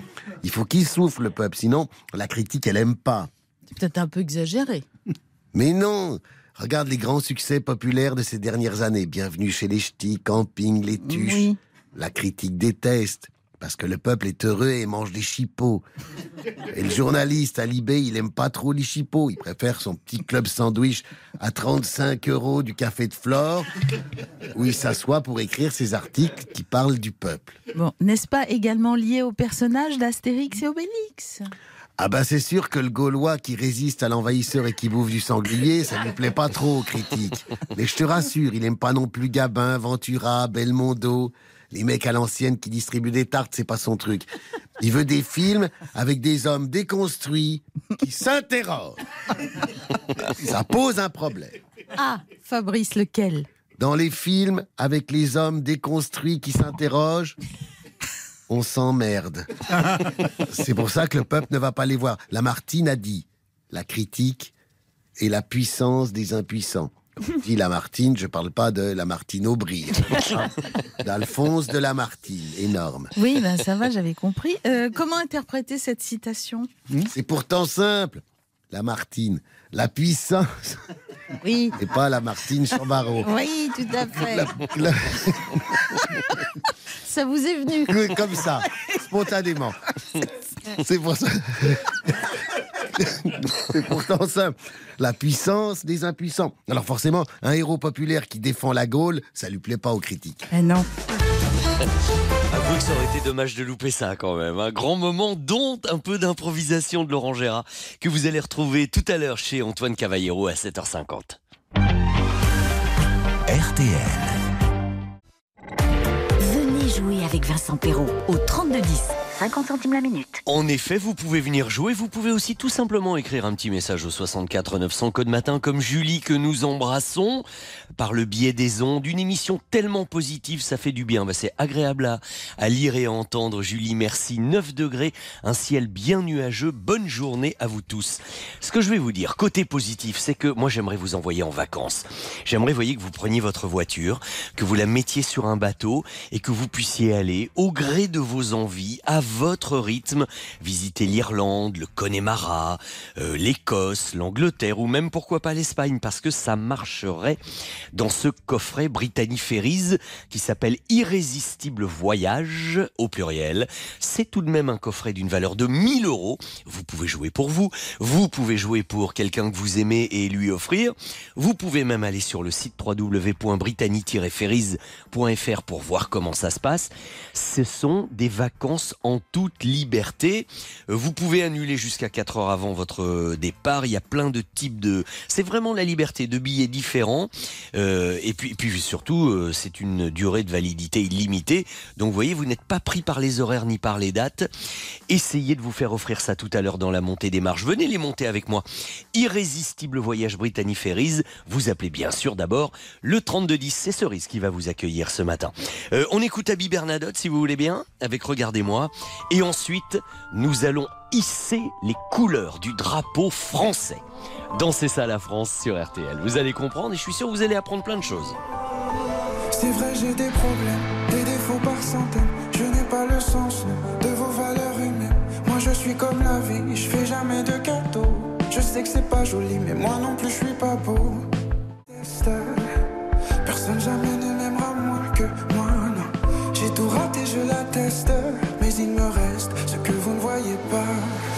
Il faut qu'il souffle, le peuple, sinon la critique, elle aime pas. C'est peut-être un peu exagéré. Mais non Regarde les grands succès populaires de ces dernières années. Bienvenue chez les ch'tis, Camping, les tuches. Oui. La critique déteste. Parce que le peuple est heureux et mange des chipots. Et le journaliste à Libé, il aime pas trop les chipots. Il préfère son petit club sandwich à 35 euros du café de Flore, où il s'assoit pour écrire ses articles qui parlent du peuple. Bon, n'est-ce pas également lié au personnage d'Astérix et Obélix? Ah bah c'est sûr que le Gaulois qui résiste à l'envahisseur et qui bouffe du sanglier, ça ne plaît pas trop aux critiques. Mais je te rassure, il aime pas non plus Gabin, Ventura, Belmondo. Les mecs à l'ancienne qui distribuent des tartes, c'est pas son truc. Il veut des films avec des hommes déconstruits qui s'interrogent. Ça pose un problème. Ah, Fabrice, lequel? Dans les films avec les hommes déconstruits qui s'interrogent, on s'emmerde. C'est pour ça que le peuple ne va pas les voir. Lamartine a dit la critique est la puissance des impuissants. Quand je dis Lamartine, je parle pas de Lamartine Aubry, hein. d'Alphonse de Lamartine, énorme. Oui, ben ça va, j'avais compris. Euh, comment interpréter cette citation? C'est pourtant simple. Lamartine, la puissance, Oui. et pas Lamartine Chambaro. Oui, tout à fait. La- la- Ça vous est venu Oui, comme ça, spontanément. C'est pour ça. C'est pourtant simple. La puissance des impuissants. Alors forcément, un héros populaire qui défend la Gaule, ça lui plaît pas aux critiques. Eh non. Que ça aurait été dommage de louper ça quand même. Un grand moment, dont un peu d'improvisation de Laurent Gérard, que vous allez retrouver tout à l'heure chez Antoine Cavallero à 7h50. RTL. Venez jouer avec Vincent Perrault au 3210. 50 centimes la minute. En effet, vous pouvez venir jouer. Vous pouvez aussi tout simplement écrire un petit message au 64 900 code matin comme Julie que nous embrassons par le biais des ondes. Une émission tellement positive, ça fait du bien. Bah, c'est agréable à, lire et à entendre. Julie, merci. 9 degrés, un ciel bien nuageux. Bonne journée à vous tous. Ce que je vais vous dire, côté positif, c'est que moi j'aimerais vous envoyer en vacances. J'aimerais, voyez, que vous preniez votre voiture, que vous la mettiez sur un bateau et que vous puissiez aller au gré de vos envies, à votre rythme, visiter l'Irlande, le Connemara, euh, l'Écosse, l'Angleterre ou même pourquoi pas l'Espagne parce que ça marcherait dans ce coffret Brittany Ferries qui s'appelle Irrésistible Voyage au pluriel. C'est tout de même un coffret d'une valeur de 1000 euros. Vous pouvez jouer pour vous, vous pouvez jouer pour quelqu'un que vous aimez et lui offrir. Vous pouvez même aller sur le site www.brittany-ferries.fr pour voir comment ça se passe. Ce sont des vacances en toute liberté. Euh, Vous pouvez annuler jusqu'à 4 heures avant votre euh, départ. Il y a plein de types de... C'est vraiment la liberté de billets différents. Euh, et puis, puis surtout, c'est une durée de validité illimitée. Donc vous voyez, vous n'êtes pas pris par les horaires ni par les dates. Essayez de vous faire offrir ça tout à l'heure dans la montée des marches. Venez les monter avec moi. Irrésistible voyage Brittany Ferries. Vous appelez bien sûr d'abord le 3210. C'est Cerise qui va vous accueillir ce matin. On écoute Abby Bernadotte si vous voulez bien, avec Regardez-moi. Et ensuite, nous allons hisser les couleurs du drapeau français. Dansez ça la France sur RTL. Vous allez comprendre et je suis sûr que vous allez apprendre plein de choses. C'est vrai, j'ai des problèmes, des défauts par centaines. Je n'ai pas le sens de vos valeurs humaines. Moi, je suis comme la vie, je fais jamais de cadeaux. Je sais que c'est pas joli, mais moi non plus, je suis pas beau. Personne jamais ne m'aimera moins que je l'atteste. Mais il me reste ce que vous voyez pas.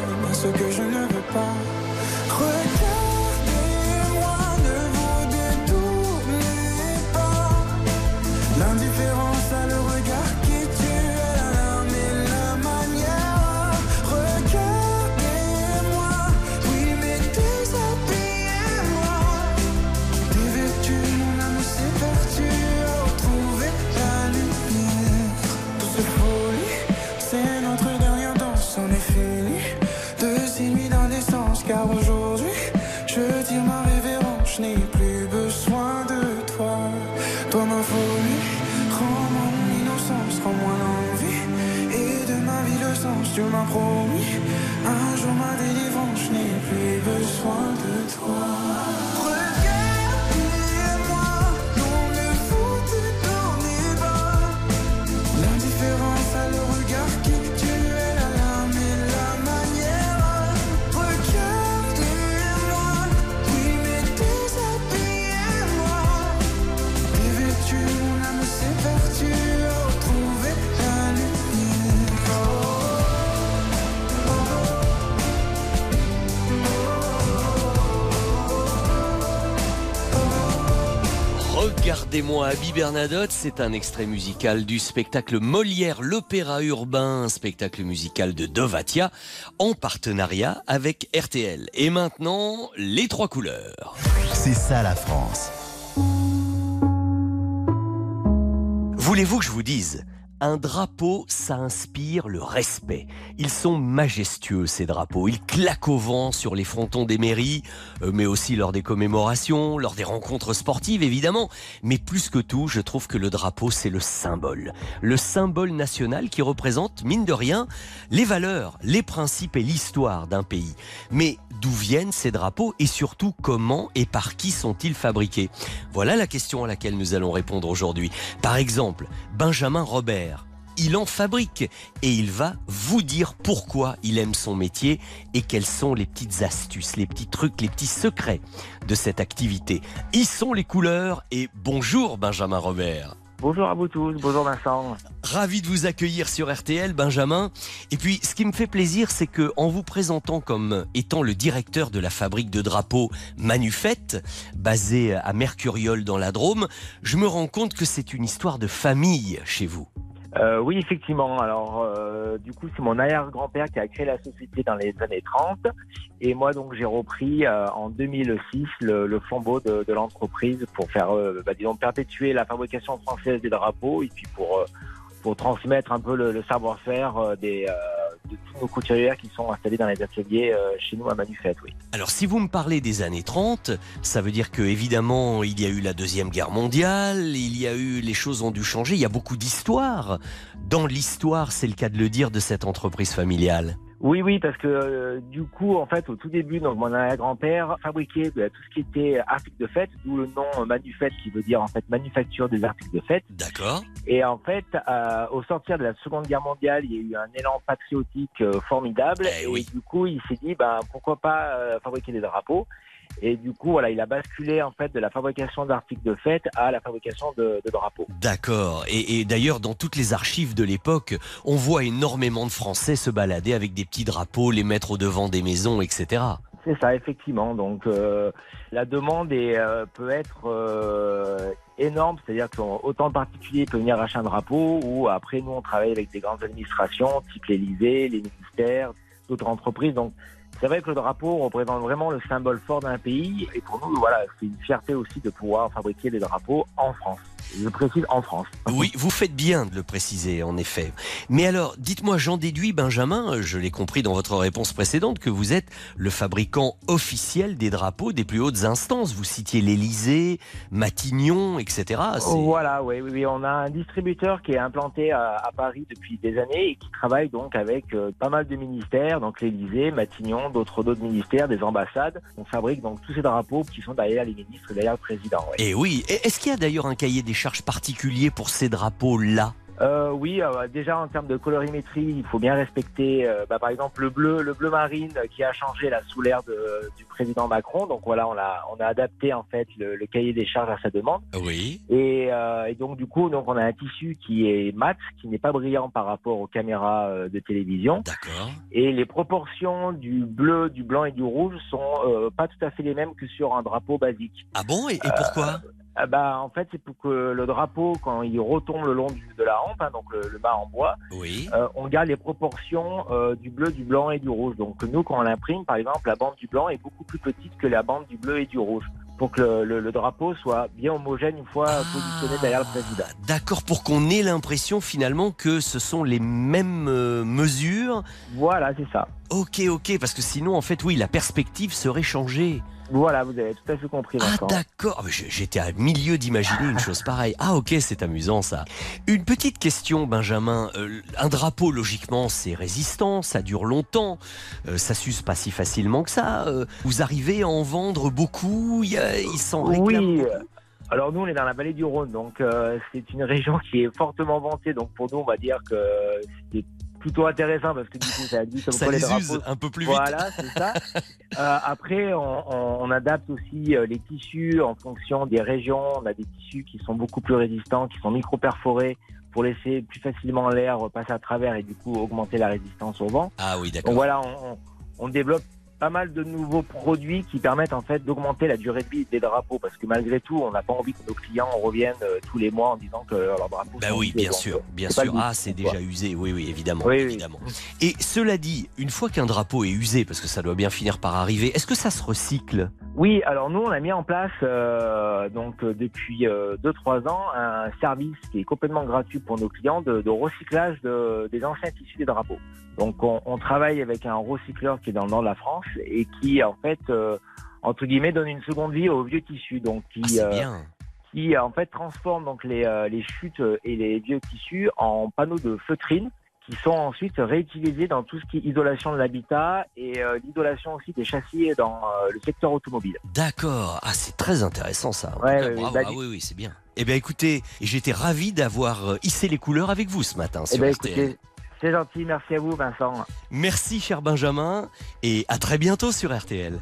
sens, Abby Bernadotte, c'est un extrait musical du spectacle Molière l'opéra urbain, un spectacle musical de Dovatia en partenariat avec RTL. Et maintenant, les trois couleurs. C'est ça la France. Voulez-vous que je vous dise un drapeau, ça inspire le respect. Ils sont majestueux, ces drapeaux. Ils claquent au vent sur les frontons des mairies, euh, mais aussi lors des commémorations, lors des rencontres sportives, évidemment. Mais plus que tout, je trouve que le drapeau, c'est le symbole. Le symbole national qui représente, mine de rien, les valeurs, les principes et l'histoire d'un pays. Mais d'où viennent ces drapeaux et surtout comment et par qui sont-ils fabriqués? Voilà la question à laquelle nous allons répondre aujourd'hui. Par exemple, Benjamin Robert il en fabrique et il va vous dire pourquoi il aime son métier et quelles sont les petites astuces, les petits trucs, les petits secrets de cette activité. Y sont les couleurs et bonjour Benjamin Robert. Bonjour à vous tous, bonjour Vincent. Ravi de vous accueillir sur RTL, Benjamin. Et puis, ce qui me fait plaisir, c'est que en vous présentant comme étant le directeur de la fabrique de drapeaux Manufette, basée à Mercuriol dans la Drôme, je me rends compte que c'est une histoire de famille chez vous. Euh, oui, effectivement. Alors, euh, du coup, c'est mon arrière-grand-père qui a créé la société dans les années 30. Et moi, donc, j'ai repris euh, en 2006 le, le flambeau de, de l'entreprise pour faire, euh, bah, disons, perpétuer la fabrication française des drapeaux et puis pour, euh, pour transmettre un peu le, savoir-faire euh, des, euh, de tous nos couturières qui sont installées dans les ateliers euh, chez nous à Manufette, oui. Alors, si vous me parlez des années 30, ça veut dire que, évidemment, il y a eu la Deuxième Guerre mondiale, il y a eu, les choses ont dû changer, il y a beaucoup d'histoire. Dans l'histoire, c'est le cas de le dire, de cette entreprise familiale. Oui, oui, parce que euh, du coup, en fait, au tout début, donc mon arrière-grand-père fabriquait de- tout ce qui était articles de fête, d'où le nom euh, Manufette, qui veut dire en fait manufacture des articles de fête. D'accord. Et en fait, euh, au sortir de la Seconde Guerre mondiale, il y a eu un élan patriotique euh, formidable, et du coup, il s'est dit, ben pourquoi pas euh, fabriquer des drapeaux. Et du coup, voilà, il a basculé en fait de la fabrication d'articles de fête à la fabrication de, de drapeaux. D'accord. Et, et d'ailleurs, dans toutes les archives de l'époque, on voit énormément de Français se balader avec des petits drapeaux, les mettre au devant des maisons, etc. C'est ça, effectivement. Donc euh, la demande est, euh, peut être euh, énorme, c'est-à-dire qu'autant de particuliers peuvent venir acheter un drapeau, ou après nous on travaille avec des grandes administrations, type l'Élysée, les ministères, d'autres entreprises. Donc c'est vrai que le drapeau représente vraiment le symbole fort d'un pays, et pour nous, voilà, c'est une fierté aussi de pouvoir fabriquer des drapeaux en France. Je précise en France. Oui, vous faites bien de le préciser, en effet. Mais alors, dites-moi, j'en déduis, Benjamin, je l'ai compris dans votre réponse précédente, que vous êtes le fabricant officiel des drapeaux des plus hautes instances. Vous citiez l'Élysée, Matignon, etc. Voilà, oui, oui, oui, on a un distributeur qui est implanté à, à Paris depuis des années et qui travaille donc avec euh, pas mal de ministères, donc l'Élysée, Matignon, d'autres d'autres ministères, des ambassades. On fabrique donc tous ces drapeaux qui sont derrière les ministres, derrière le président. ouais. Et oui, Et est-ce qu'il y a d'ailleurs un cahier des charges particulier pour ces drapeaux-là Euh, oui, euh, déjà en termes de colorimétrie, il faut bien respecter, euh, bah, par exemple, le bleu, le bleu marine qui a changé là sous l'ère de- du président Macron. Donc voilà, on a, on a adapté en fait le, le cahier des charges à sa demande. Oui. Et, euh, et donc du coup, donc on a un tissu qui est mat, qui n'est pas brillant par rapport aux caméras euh, de télévision. D'accord. Et les proportions du bleu, du blanc et du rouge sont euh, pas tout à fait les mêmes que sur un drapeau basique. Ah bon? Et, et pourquoi? Ah bah, en fait, c'est pour que le drapeau, quand il retombe le long du- de la rampe, hein, donc le, le mât en bois, Oui. euh, on garde les proportions euh, du bleu, du blanc et du rouge. Donc nous, quand on l'imprime, par exemple, la bande du blanc est beaucoup plus petite que la bande du bleu et du rouge, pour que le, le- le drapeau soit bien homogène une fois positionné derrière le président. D'accord, pour qu'on ait l'impression finalement que ce sont les mêmes euh, mesures. Voilà, c'est ça. Ok, ok, parce que sinon, en fait, oui, la perspective serait changée. Voilà, vous avez tout à fait compris. Ah Vincent. d'accord, Ah, j'étais à milieu d'imaginer une chose pareille. Ah ok, c'est amusant ça. Une petite question, Benjamin. Euh, un drapeau, logiquement, c'est résistant, ça dure longtemps, euh, ça s'use pas si facilement que ça. Euh, vous arrivez à en vendre beaucoup, il y a- ils s'en réclament Oui. beaucoup Alors nous, on est dans la vallée du Rhône, donc euh, c'est une région qui est fortement vantée. Donc pour nous, on va dire que c'était plutôt intéressant parce que du coup, ça dit comme Ça quoi les les use un peu plus vite. Voilà, c'est ça. Euh, après, on, on- on adapte aussi euh, les tissus en fonction des régions. On a des tissus qui sont beaucoup plus résistants, qui sont micro-perforés pour laisser plus facilement l'air passer à travers et du coup augmenter la résistance au vent. Ah oui, d'accord. Donc voilà, on développe pas mal de nouveaux produits qui permettent en fait d'augmenter la durée de vie des drapeaux parce que malgré tout, on n'a pas envie que nos clients reviennent euh, tous les mois en disant que leurs drapeaux Bah oui, bien sûr, euh, bien sûr. Ah, c'est quoi. déjà usé, oui, oui, évidemment, Oui, oui. évidemment. Et cela dit, une fois qu'un drapeau est usé, parce que ça doit bien finir par arriver, est-ce que ça se recycle? Oui, alors nous, on a mis en place euh, donc depuis 2-3 ans un service qui est complètement gratuit pour nos clients de, de recyclage de- des anciens tissus des drapeaux. Donc on, on travaille avec un recycleur qui est dans le nord de la France et qui en fait euh, entre guillemets donne une seconde vie aux vieux tissus, donc qui Ah, euh, bien. qui en fait transforme donc les, euh, les chutes et les vieux tissus en panneaux de feutrine qui sont ensuite réutilisés dans tout ce qui est isolation de l'habitat et euh, l'isolation aussi des châssis dans euh, le secteur automobile. D'accord. Ah, c'est très intéressant ça. Ouais, cas, bravo. bah, ah oui, oui, c'est bien. Eh bien, écoutez, j'étais ravi d'avoir euh, hissé les couleurs avec vous ce matin Eh sur RTL. écoutez, c'est gentil, merci à vous Vincent. Merci, cher Benjamin, et à très bientôt sur RTL.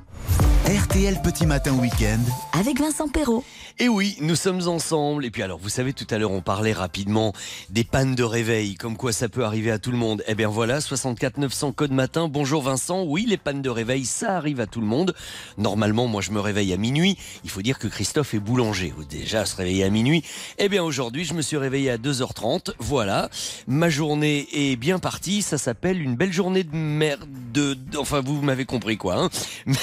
RTL Petit Matin Week-end. Avec Vincent Perrault. Et oui, nous sommes ensemble. Et puis alors, vous savez, tout à l'heure, on parlait rapidement des pannes de réveil, comme quoi ça peut arriver à tout le monde. Eh bien voilà, 64 900 code matin. Bonjour Vincent. Oui, les pannes de réveil, ça arrive à tout le monde. Normalement, moi, je me réveille à minuit. Il faut dire que Christophe est boulanger. Ou Déjà, se réveiller à minuit. Eh bien aujourd'hui, je me suis réveillé à 2h30. Voilà. Ma journée est bien partie. Ça s'appelle une belle journée de merde. De... Enfin, vous m'avez compris quoi. Hein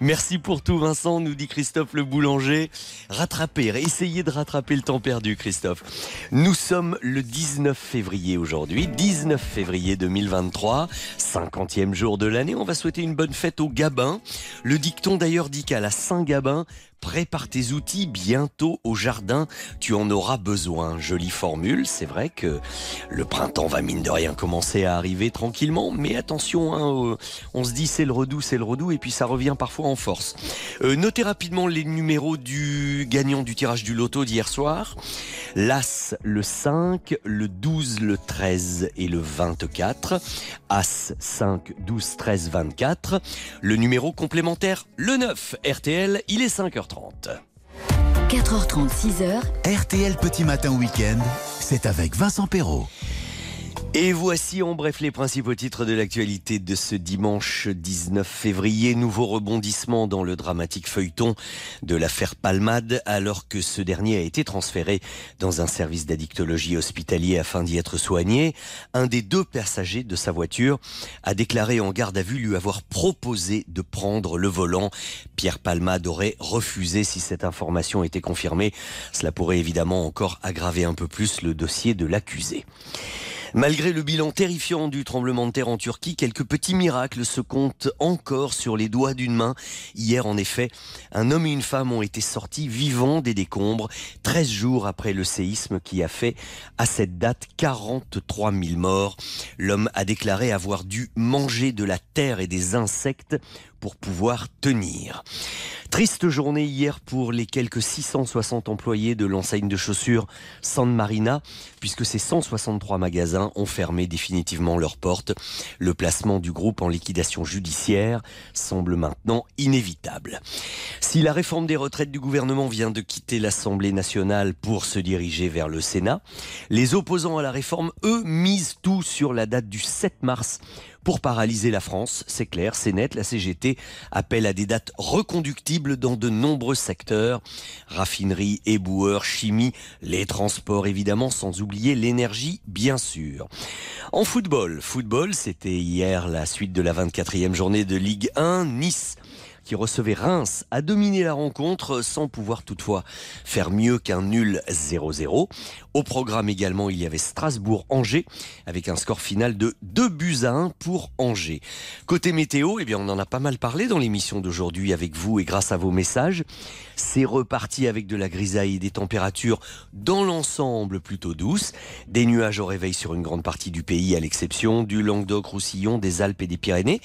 Merci pour tout Vincent, nous dit Christophe le boulanger. Rattraper, essayez de rattraper le temps perdu Christophe. Nous sommes le 19 février aujourd'hui, 19 février 2023, 50e jour de l'année. On va souhaiter une bonne fête au Gabin. Le dicton d'ailleurs dit qu'à la Saint-Gabin, Prépare tes outils bientôt au jardin, tu en auras besoin. Jolie formule, c'est vrai que le printemps va mine de rien commencer à arriver tranquillement, mais attention, hein, euh, on se dit c'est le redout, c'est le redout, et puis ça revient parfois en force. Euh, notez rapidement les numéros du gagnant du tirage du loto d'hier soir. L'As, le 5, le 12, le 13 et le 24. As 5, 12, 13, 24. Le numéro complémentaire, le 9. RTL, il est 5h30. 4h30, 6h. RTL Petit Matin Week-end, c'est avec Vincent Perrault. Et voici en bref les principaux titres de l'actualité de ce dimanche 19 février. Nouveau rebondissement dans le dramatique feuilleton de l'affaire Palmade alors que ce dernier a été transféré dans un service d'addictologie hospitalier afin d'y être soigné. Un des deux passagers de sa voiture a déclaré en garde à vue lui avoir proposé de prendre le volant. Pierre Palmade aurait refusé si cette information était confirmée. Cela pourrait évidemment encore aggraver un peu plus le dossier de l'accusé. Malgré le bilan terrifiant du tremblement de terre en Turquie, quelques petits miracles se comptent encore sur les doigts d'une main. Hier, en effet, un homme et une femme ont été sortis vivants des décombres, 13 jours après le séisme qui a fait, à cette date, 43 000 morts. L'homme a déclaré avoir dû manger de la terre et des insectes pouvoir tenir. Triste journée hier pour les quelques 660 employés de l'enseigne de chaussures San Marina, puisque ces 163 magasins ont fermé définitivement leurs portes. Le placement du groupe en liquidation judiciaire semble maintenant inévitable. Si la réforme des retraites du gouvernement vient de quitter l'Assemblée nationale pour se diriger vers le Sénat, les opposants à la réforme, eux, misent tout sur la date du 7 mars pour paralyser la France. C'est clair, c'est net. La CGT appelle à des dates reconductibles dans de nombreux secteurs. Raffinerie, éboueurs, chimie, les transports évidemment, sans oublier l'énergie bien sûr. En football, football, c'était hier la suite de la 24e journée de Ligue 1. Nice qui recevait Reims, a dominé la rencontre sans pouvoir toutefois faire mieux qu'un nul 0-0. Au programme également, il y avait Strasbourg-Angers avec un score final de 2 buts à 1 pour Angers. Côté météo, eh bien, on en a pas mal parlé dans l'émission d'aujourd'hui avec vous et grâce à vos messages. C'est reparti avec de la grisaille et des températures dans l'ensemble plutôt douces. Des nuages au réveil sur une grande partie du pays à l'exception du Languedoc-Roussillon, des Alpes et des Pyrénées.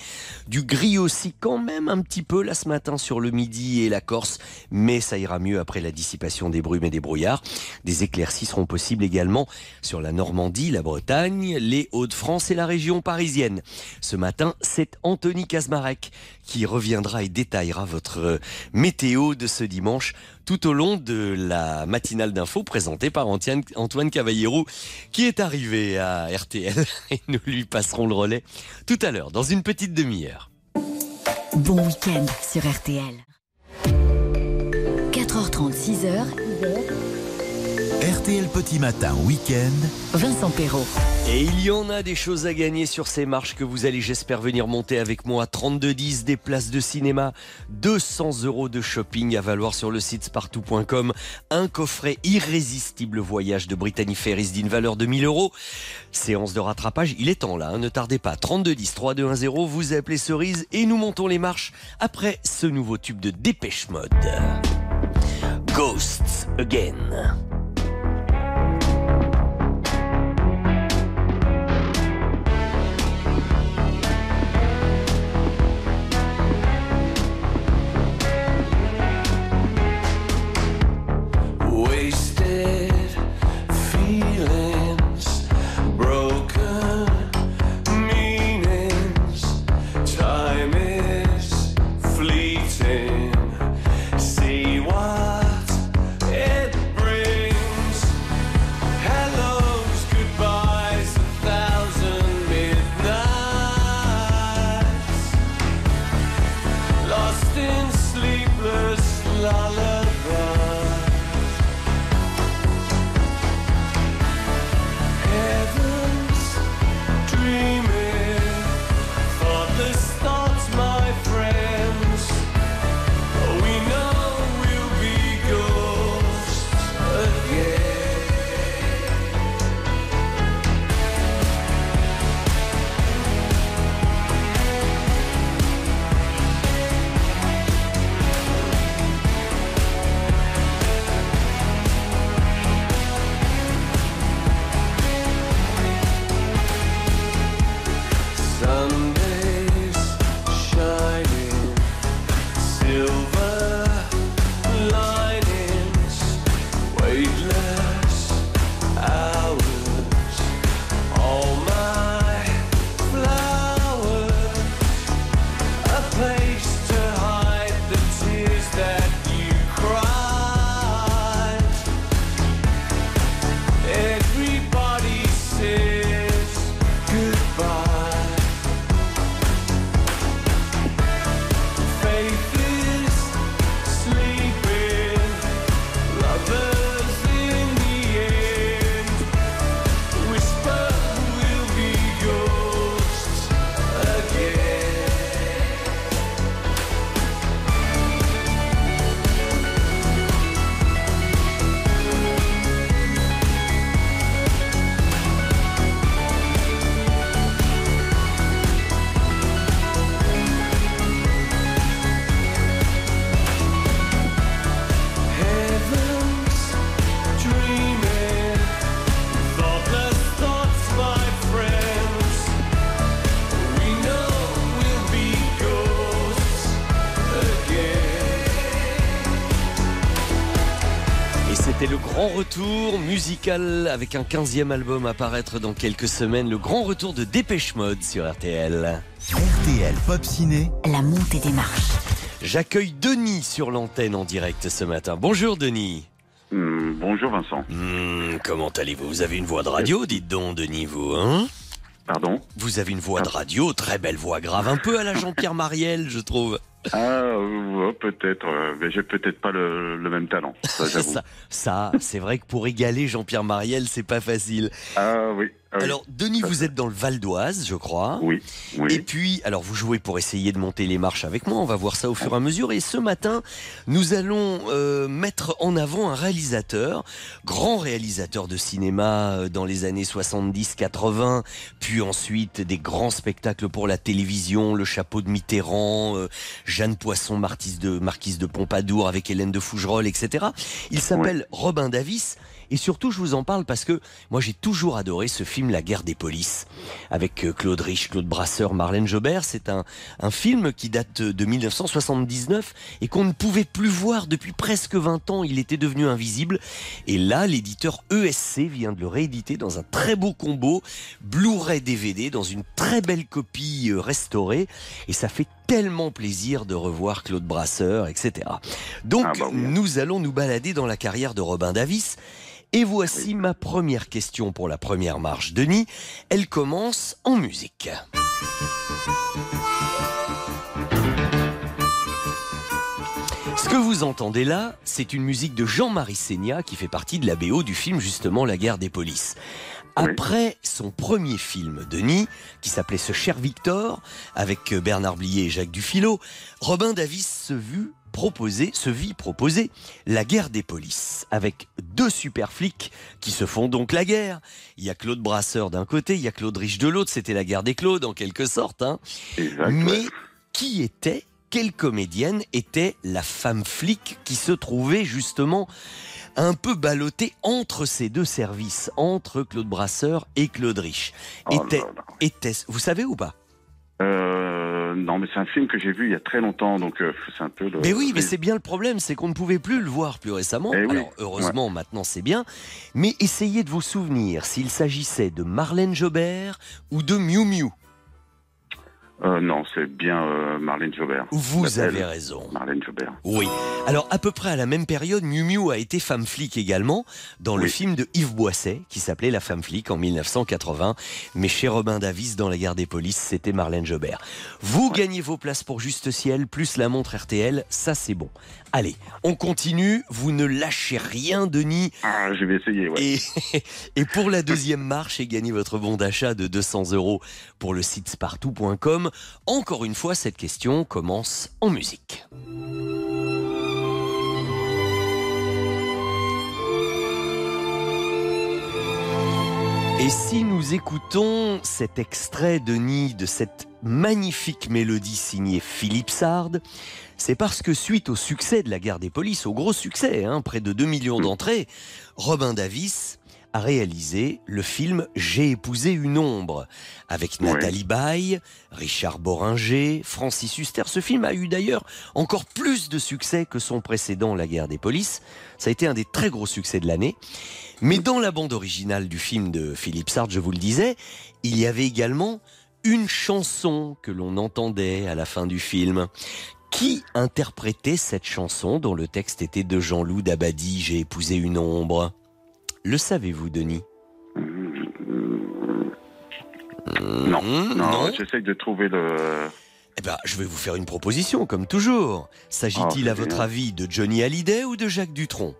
Du gris aussi quand même un petit peu là ce matin sur le midi et la Corse, mais ça ira mieux après la dissipation des brumes et des brouillards. Des éclaircies seront possibles également sur la Normandie, la Bretagne, les Hauts-de-France et la région parisienne. Ce matin, c'est Anthony Kazmarek qui reviendra et détaillera votre météo de ce dimanche tout au long de la matinale d'info présentée par Antoine, Antoine Cavallero qui est arrivé à RTL et nous lui passerons le relais tout à l'heure dans une petite demi-heure. Bon week-end sur RTL. 4h30, 6h. RTL Petit Matin Week-end. Vincent Perrault. Et il y en a des choses à gagner sur ces marches que vous allez, j'espère, venir monter avec moi. 32-10, des places de cinéma, 200 euros de shopping à valoir sur le site spartou.com, un coffret irrésistible voyage de Brittany Ferries d'une valeur de 1000 euros. Séance de rattrapage, il est temps là, hein, ne tardez pas. 32-10, 3210, vous appelez Cerise et nous montons les marches après ce nouveau tube de Dépêche Mode. Ghosts Again. Retour musical avec un 15e album à paraître dans quelques semaines. Le grand retour de Dépêche Mode sur RTL. RTL Pop Ciné. La montée des marches. J'accueille Denis sur l'antenne en direct ce matin. Bonjour Denis. Hmm, bonjour Vincent. Hmm, comment allez-vous? Vous avez une voix de radio, dites donc Denis, vous, hein? Pardon? Vous avez une voix de radio, très belle voix grave, un peu à la Jean-Pierre Mariel, je trouve. Ah, euh, peut-être, euh, mais j'ai peut-être pas le, le même talent. Ça, j'avoue. Ça, ça, c'est vrai que pour égaler Jean-Pierre Mariel, c'est pas facile. Ah oui. ah oui. Alors, Denis, vous êtes dans le Val d'Oise, je crois. Oui, oui. Et puis, alors, vous jouez pour essayer de monter les marches avec moi. On va voir ça au fur et à mesure. Et ce matin, nous allons euh, mettre en avant un réalisateur, grand réalisateur de cinéma dans les années 70-80, puis ensuite des grands spectacles pour la télévision, Le Chapeau de Mitterrand, euh, Jeanne Poisson, marquise de, marquise de Pompadour avec Hélène de Fougerolles, etc. Il s'appelle Robin Davis. Et surtout, je vous en parle parce que moi, j'ai toujours adoré ce film La guerre des polices avec euh, Claude Rich, Claude Brasseur, Marlène Jobert. C'est un, un film qui date de 1979 et qu'on ne pouvait plus voir depuis presque 20 ans. Il était devenu invisible. Et là, l'éditeur ESC vient de le rééditer dans un très beau combo Blu-ray DVD dans une très belle copie euh, restaurée. Et ça fait tellement plaisir de revoir Claude Brasseur, etc. Donc, Ah bah oui. nous allons nous balader dans la carrière de Robin Davis. Et voici ma première question pour la première marche. Denis, elle commence en musique. Ce que vous entendez là, c'est une musique de Jean-Marie Seigna qui fait partie de la BO du film justement La guerre des polices. Après son premier film, Denis, qui s'appelait Ce cher Victor, avec euh, Bernard Blier et Jacques Dufilo, Robin Davis se vit proposer, se vit proposer la guerre des polices, avec deux super flics qui se font donc la guerre. Il y a Claude Brasseur d'un côté, il y a Claude Rich de l'autre, c'était la guerre des Claudes en quelque sorte. hein. Mais qui était, quelle comédienne était la femme flic qui se trouvait justement un peu ballottée entre ces deux services, entre Claude Brasseur et Claude Rich Oh Était, vous savez ou pas? Euh, non, mais c'est un film que j'ai vu il y a très longtemps, donc euh, c'est un peu le. Mais oui, mais c'est bien le problème, c'est qu'on ne pouvait plus le voir plus récemment. Eh oui, Alors heureusement, maintenant c'est bien. Mais essayez de vous souvenir s'il s'agissait de Marlène Jobert ou de Miu Miu. Euh, non, c'est bien euh, Marlène Jobert. Vous avez raison. Marlène Jobert. Oui. Alors à peu près à la même période, Miu Miu a été femme flic également dans le film de Yves Boisset qui s'appelait La femme flic en 1980. Mais chez Robin Davis dans La guerre des polices, c'était Marlène Jobert. Vous gagnez vos places pour Juste Ciel plus la montre RTL, ça c'est bon. Allez, on continue. Vous ne lâchez rien, Denis. Ah, je vais essayer, ouais. Et, et pour la deuxième marche et gagner votre bon d'achat de 200 euros pour le site spartou.com, encore une fois, cette question commence en musique. Et si nous écoutons cet extrait, Denis, de cette magnifique mélodie signée Philippe Sard, c'est parce que suite au succès de la guerre des polices, au gros succès, hein, près de 2 millions d'entrées, Robin Davis a réalisé le film J'ai épousé une ombre avec Nathalie Baye, Richard Boringer, Francis Huster. Ce film a eu d'ailleurs encore plus de succès que son précédent La guerre des polices. Ça a été un des très gros succès de l'année. Mais dans la bande originale du film de Philippe Sard, je vous le disais, il y avait également une chanson que l'on entendait à la fin du film. Qui interprétait cette chanson dont le texte était de Jean-Loup Dabadi, J'ai épousé une ombre? Le savez-vous, Denis? Non, non, j'essaye de trouver le. Eh ben, je vais vous faire une proposition, comme toujours. S'agit-il, Ah, à votre bien. avis, de Johnny Hallyday ou de Jacques Dutronc?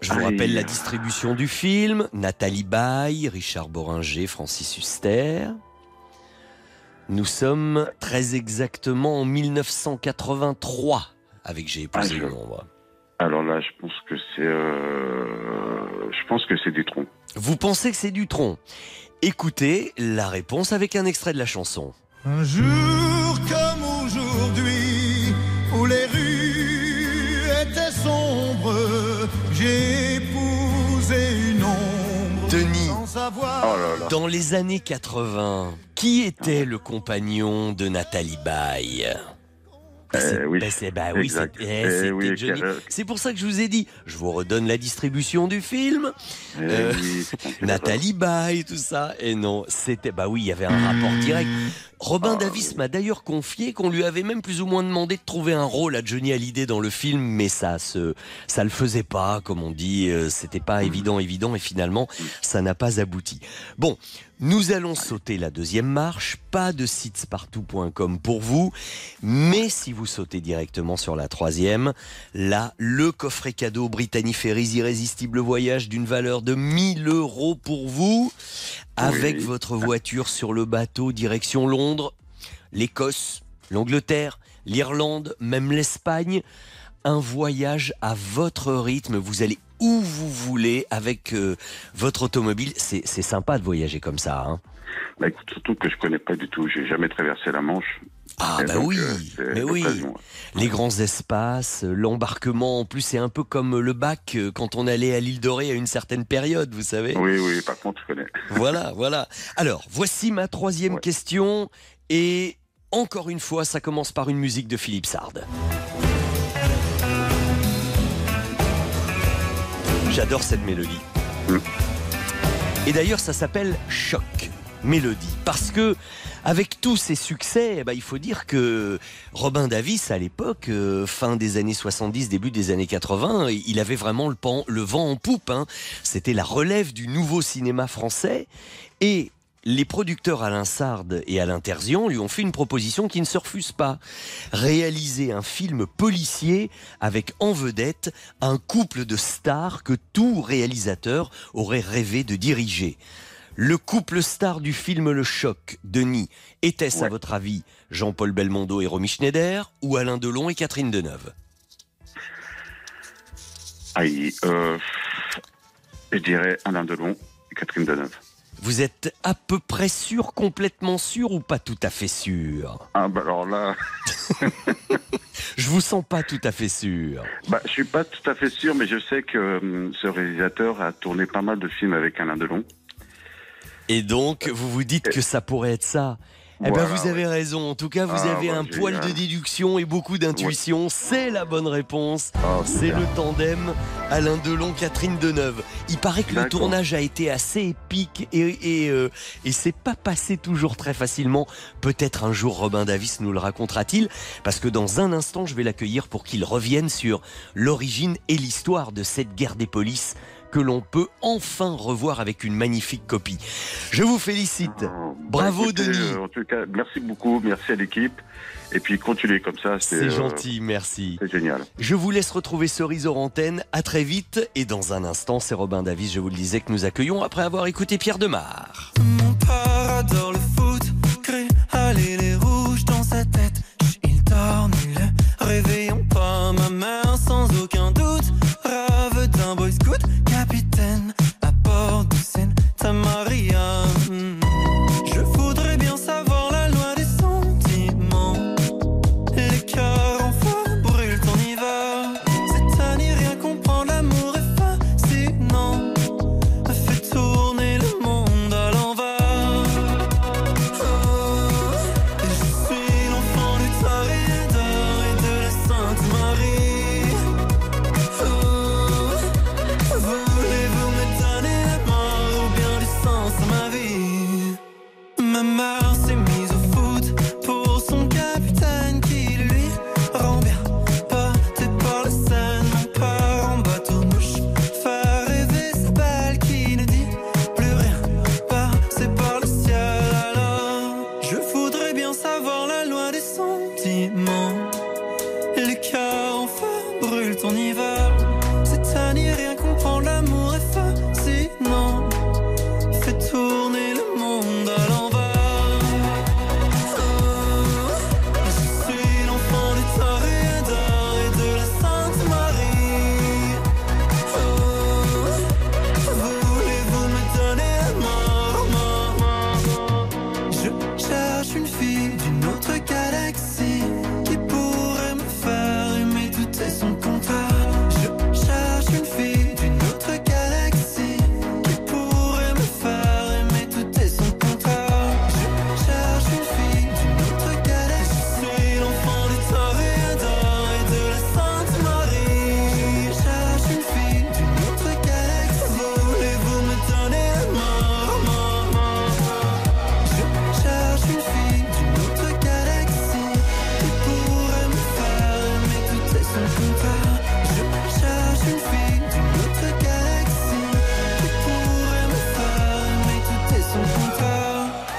Je vous Aïe. rappelle la distribution du film. Nathalie Baye, Richard Boringer, Francis Huster. Nous sommes très exactement en 1983 avec J'ai épousé Ah, je- une ombre. Alors là, je pense que c'est. euh, Je pense que c'est du tronc. Vous pensez que c'est Dutronc Écoutez la réponse avec un extrait de la chanson. Un jour comme aujourd'hui, où les rues étaient sombres, j'ai Oh dans les années 80, qui était le compagnon de Nathalie Baye? Eh oui. Bah, c'est- bah oui, c'est- eh, Eh oui, C'est pour ça que je vous ai dit, je vous redonne la distribution du film. Euh, c'est c'est Nathalie Baye, tout ça. Et non, c'était. Bah oui, il y avait un rapport direct. Robin Ah, Davis m'a d'ailleurs confié qu'on lui avait même plus ou moins demandé de trouver un rôle à Johnny Hallyday dans le film, mais ça se, ça le faisait pas, comme on dit. euh, C'était pas évident, évident, et finalement, ça n'a pas abouti. Bon, nous allons sauter la deuxième marche. Pas de sitespartout.com pour vous, mais si vous sautez directement sur la troisième, là, le coffret cadeau Brittany Ferries Irrésistible Voyage d'une valeur de 1000 euros pour vous, avec Oui. votre voiture sur le bateau direction Londres, l'Écosse, l'Angleterre, l'Irlande, même l'Espagne. Un voyage à votre rythme. Vous allez où vous voulez avec euh, votre automobile. C'est sympa de voyager comme ça. Hein. Bah, écoute, surtout que je connais pas du tout. J'ai jamais traversé la Manche. Ah Et bah donc, oui, euh, mais oui. l'occasion. Les grands espaces, l'embarquement, en plus c'est un peu comme le bac euh, quand on allait à l'île Dorée à une certaine période, vous savez. Oui, oui, par contre, je connais. Voilà, voilà. Alors, voici ma troisième question. Et encore une fois, ça commence par une musique de Philippe Sard. J'adore cette mélodie. Et d'ailleurs, ça s'appelle Choc Mélodie. Parce que, avec tous ses succès, eh ben, il faut dire que Robin Davis, à l'époque, euh, fin des années 70, début des années 80, il avait vraiment le, pan- le vent en poupe. hein. C'était la relève du nouveau cinéma français. Et les producteurs Alain Sard et Alain Terzian lui ont fait une proposition qui ne se refuse pas. Réaliser un film policier avec en vedette un couple de stars que tout réalisateur aurait rêvé de diriger. Le couple star du film Le Choc, Denis, était-ce à votre avis Jean-Paul Belmondo et Romy Schneider ou Alain Delon et Catherine Deneuve? Aïe, euh, je dirais Alain Delon et Catherine Deneuve. Vous êtes à peu près sûr, complètement sûr ou pas tout à fait sûr? Ah bah alors là, Je vous sens pas tout à fait sûr. bah, je suis pas tout à fait sûr, mais je sais que hum, ce réalisateur a tourné pas mal de films avec Alain Delon. Et donc, vous vous dites que ça pourrait être ça. Eh ben, Voilà, vous avez raison. En tout cas, vous Ah, avez ouais, un poil de déduction et beaucoup d'intuition. C'est la bonne réponse. Ah, C'est le tandem Alain Delon, Catherine Deneuve. Il paraît que le tournage a été assez épique et, et, euh, et c'est pas passé toujours très facilement. Peut-être un jour Robin Davis nous le racontera-t-il, parce que dans un instant, je vais l'accueillir pour qu'il revienne sur l'origine et l'histoire de cette guerre des polices que l'on peut enfin revoir avec une magnifique copie. Je vous félicite. Bravo Bah, écoutez, Denis. euh, en tout cas, merci beaucoup, merci à l'équipe. Et puis continuez comme ça, c'est euh, gentil, merci. C'est génial. Je vous laisse retrouver Cerise hors antenne. À très vite. Et dans un instant, c'est Robin Davis, je vous le disais, que nous accueillons après avoir écouté Pierre Demar. père adore le foot, crée les rouges dans sa tête. Il réveillons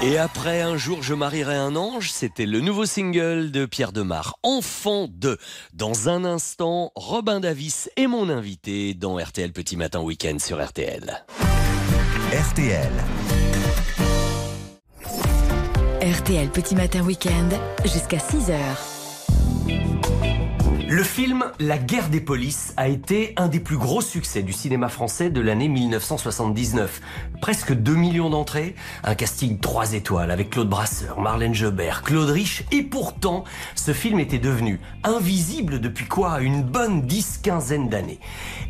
Et après un jour je marierai un ange, c'était le nouveau single de Pierre Demar, Enfant 2. Dans un instant, Robin Davis est mon invité dans RTL Petit Matin Week-end sur RTL. RTL. RTL Petit Matin Week-end jusqu'à 6h. Le film La guerre des polices a été un des plus gros succès du cinéma français de l'année 1979. Presque 2 millions d'entrées, un casting 3 étoiles avec Claude Brasseur, Marlène Jobert, Claude Rich et pourtant ce film était devenu invisible depuis quoi? Une bonne 10 quinzaine d'années.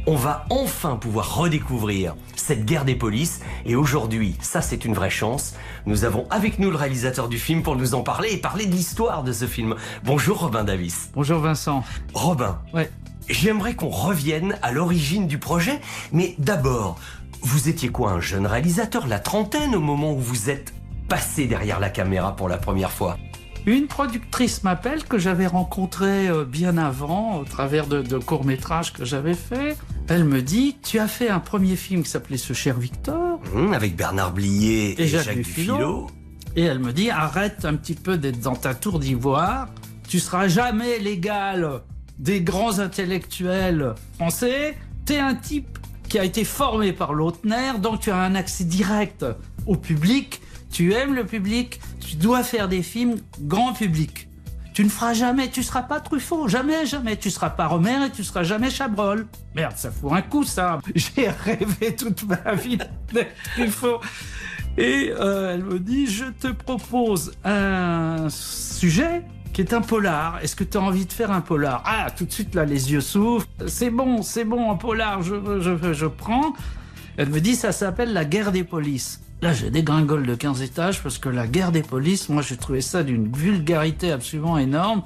On va enfin pouvoir redécouvrir cette guerre des polices et aujourd'hui, ça c'est une vraie chance, nous avons avec nous le réalisateur du film pour nous en parler et parler de l'histoire de ce film. Bonjour Robin Davis. Bonjour Vincent. Robin, Ouais. j'aimerais qu'on revienne à l'origine du projet, mais d'abord, vous étiez quoi, un jeune réalisateur, la trentaine, au moment où vous êtes passé derrière la caméra pour la première fois? Une productrice m'appelle que j'avais rencontrée euh, bien avant au travers de, de courts-métrages que j'avais fait. Elle me dit Tu as fait un premier film qui s'appelait Ce cher Victor. Hum, Avec Bernard Blier et, Jacques, Dufilo. Et elle me dit Arrête un petit peu d'être dans ta tour d'ivoire. Tu seras jamais l'égal des grands intellectuels français. T'es un type qui a été formé par Lautner, donc tu as un accès direct au public. Tu aimes le public. Tu dois faire des films grand public. Tu ne feras jamais, tu seras pas Truffaut, jamais, jamais. Tu seras pas Romer et tu seras jamais Chabrol. Merde, ça fout un coup, ça. J'ai rêvé toute ma vie d'être Truffaut. Et elle me dit, je te propose un sujet qui est un polar. Est-ce que tu as envie de faire un polar? Ah, tout de suite, là, les yeux s'ouvrent. C'est bon, c'est bon, un polar, je prends. Elle me dit, ça s'appelle la guerre des polices. Là, j'ai dégringole de 15 étages parce que la guerre des polices, moi, j'ai trouvé ça d'une vulgarité absolument énorme.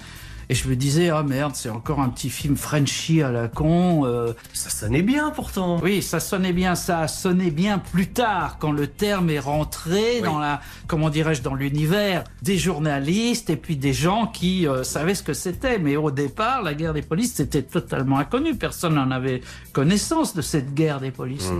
Et je me disais, ah merde, c'est encore un petit film Frenchy à la con. euh. Ça sonnait bien pourtant. Oui, ça sonnait bien. Ça a sonné bien plus tard, quand le terme est rentré dans la, comment dirais-je, dans l'univers des journalistes et puis des gens qui euh, savaient ce que c'était. Mais au départ, la guerre des polices, c'était totalement inconnu. Personne n'en avait connaissance de cette guerre des polices.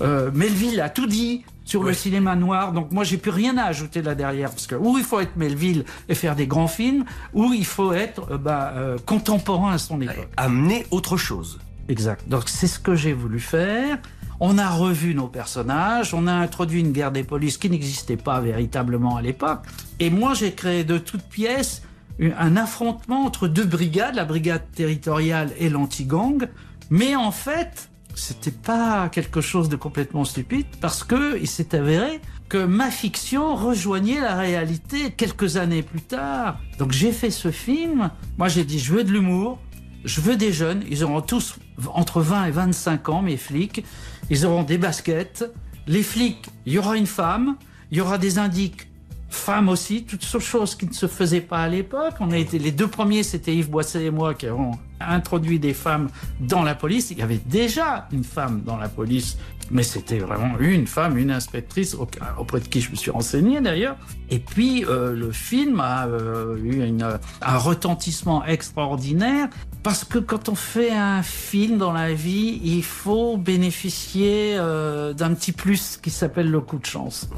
Euh, Melville a tout dit sur le cinéma noir, donc moi j'ai plus rien à ajouter là derrière parce que ou il faut être Melville et faire des grands films, ou il faut être euh, bah, euh, contemporain à son époque. Amener autre chose. Exact. Donc c'est ce que j'ai voulu faire. On a revu nos personnages, on a introduit une guerre des polices qui n'existait pas véritablement à l'époque. Et moi j'ai créé de toutes pièces un affrontement entre deux brigades, la brigade territoriale et l'anti-gang. Mais en fait, c'était pas quelque chose de complètement stupide parce que il s'est avéré que ma fiction rejoignait la réalité quelques années plus tard. Donc j'ai fait ce film. Moi j'ai dit je veux de l'humour, je veux des jeunes. Ils auront tous entre 20 et 25 ans, mes flics. Ils auront des baskets. Les flics, il y aura une femme, il y aura des indiques femmes aussi, toutes ces choses qui ne se faisaient pas à l'époque. On a été les deux premiers, c'était Yves Boisset et moi qui avons introduit des femmes dans la police. Il y avait déjà une femme dans la police, mais c'était vraiment une femme, une inspectrice au- auprès de qui je me suis renseigné d'ailleurs. Et puis euh, le film a euh, eu un retentissement extraordinaire parce que quand on fait un film dans la vie, il faut bénéficier euh, d'un petit plus qui s'appelle le coup de chance.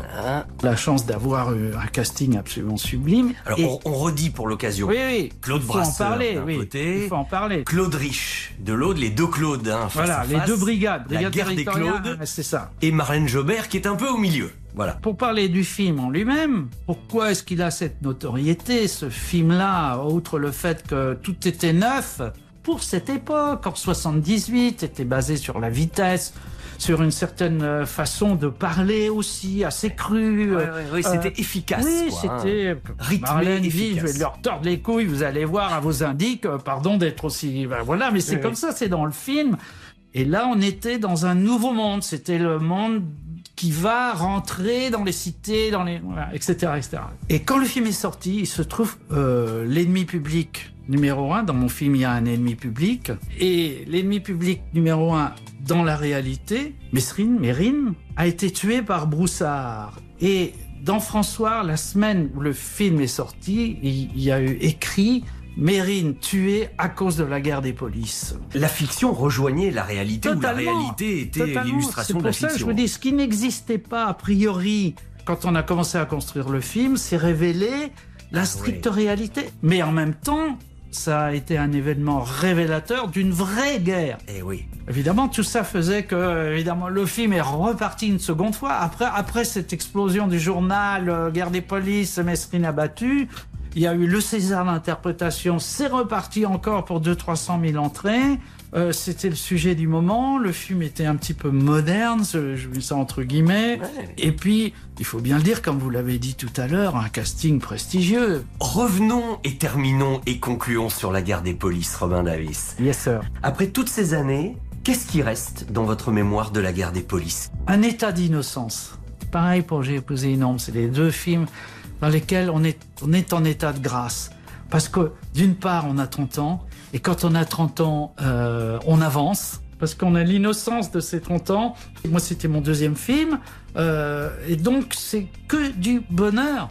La chance d'avoir eu un casting absolument sublime. Alors Et- on, on redit pour l'occasion. Oui, oui. Claude Brasseur d'un oui. côté, Il faut en parler. Claude Rich de l'autre, les deux Claude. hein, face Voilà, à les deux brigades. La Brigade guerre des Claudes. C'est ça. Et Marlène Jobert qui est un peu au milieu. Voilà. Pour parler du film en lui-même, pourquoi est-ce qu'il a cette notoriété, ce film-là, outre le fait que tout était neuf pour cette époque, en 78, était basé sur la vitesse, sur une certaine euh, façon de parler aussi, assez crue. Ouais, ouais, ouais, c'était efficace, Oui, hein. c'était... Rythmé, efficace. je vais leur tordre les couilles, vous allez voir à vos indiques, euh, pardon d'être aussi... ben voilà, mais c'est comme ça, c'est dans le film. Et là, on était dans un nouveau monde. C'était le monde qui va rentrer dans les cités, dans les, voilà, etc., etc. Et quand le film est sorti, il se trouve euh, l'ennemi public numéro un. Dans mon film, il y a un ennemi public. Et l'ennemi public numéro un dans la réalité, Mesrine, Mérine, a été tué par Broussard. Et dans François, la semaine où le film est sorti, il y a eu écrit Mérine tuée à cause de la guerre des polices. La fiction rejoignait la réalité ou la Totalement. réalité était Totalement. l'illustration C'est de la pour ça que fiction. je vous dis, ce qui n'existait pas a priori quand on a commencé à construire le film, s'est révélé la stricte réalité. Mais en même temps, ça a été un événement révélateur d'une vraie guerre. Eh oui. Évidemment, tout ça faisait que, évidemment, le film est reparti une seconde fois. Après, après cette explosion du journal, euh, Guerre des polices, Mesrine abattu, il y a eu le César d'interprétation, c'est reparti encore pour 200-300 000 entrées. Euh, C'était le sujet du moment, le film était un petit peu moderne, je mets ça entre guillemets. Et puis, il faut bien le dire, comme vous l'avez dit tout à l'heure, un casting prestigieux. Revenons et terminons et concluons sur la guerre des polices, Robin Davis. Yes, sir. Après toutes ces années, qu'est-ce qui reste dans votre mémoire de la guerre des polices? Un état d'innocence. Pareil pour J'ai épousé une ombre, c'est les deux films dans lesquels on est, on est en état de grâce. Parce que d'une part, on a 30 ans, et quand on a 30 ans, euh, on avance, parce qu'on a l'innocence de ces 30 ans. Moi, c'était mon deuxième film, euh, et donc c'est que du bonheur.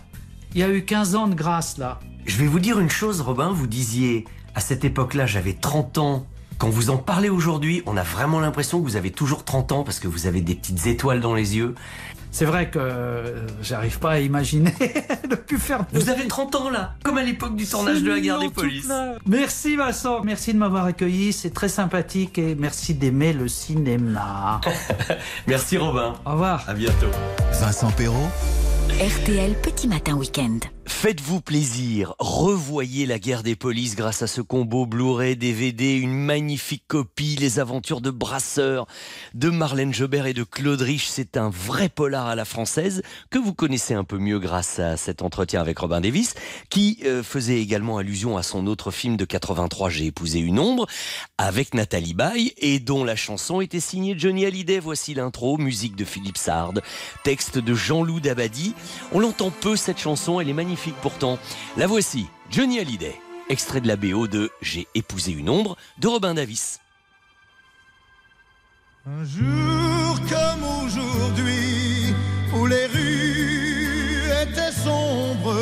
Il y a eu 15 ans de grâce là. Je vais vous dire une chose, Robin, vous disiez, à cette époque-là, j'avais 30 ans. Quand vous en parlez aujourd'hui, on a vraiment l'impression que vous avez toujours 30 ans parce que vous avez des petites étoiles dans les yeux. C'est vrai que euh, j'arrive pas à imaginer de plus faire. de- Vous avez 30 ans là, comme à l'époque du tournage de la guerre des polices. Merci Vincent, merci de m'avoir accueilli, c'est très sympathique et merci d'aimer le cinéma. Merci Robin. Au revoir. À bientôt. Vincent Perrault, RTL Petit Matin Week-end. Faites-vous plaisir, revoyez la guerre des polices grâce à ce combo Blu-ray, DVD, une magnifique copie, les aventures de Brasseur, de Marlène Jobert et de Claude Rich. C'est un vrai polar à la française que vous connaissez un peu mieux grâce à cet entretien avec Robin Davis, qui euh, faisait également allusion à son autre film de 83, J'ai épousé une ombre, avec Nathalie Baye et dont la chanson était signée Johnny Hallyday. Voici l'intro, musique de Philippe Sard, texte de Jean-Loup Dabadi. On l'entend peu cette chanson, elle est magnifique pourtant. La voici, Johnny Hallyday, extrait de la BO de J'ai épousé une ombre de Robin Davis. Un jour comme aujourd'hui, où les rues étaient sombres,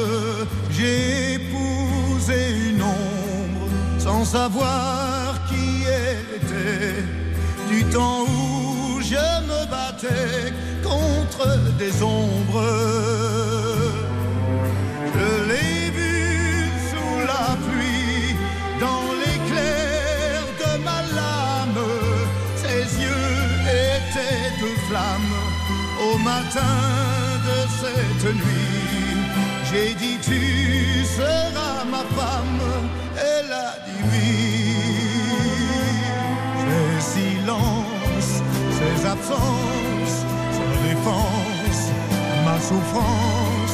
j'ai épousé une ombre sans savoir qui elle était. Du temps où je me battais contre des ombres. Je l'ai vue sous la pluie, dans l'éclair de ma lame. Ses yeux étaient deux flammes au matin de cette nuit. J'ai dit tu seras ma femme. Elle a dit oui. Ses silences, ses absences, ma souffrance,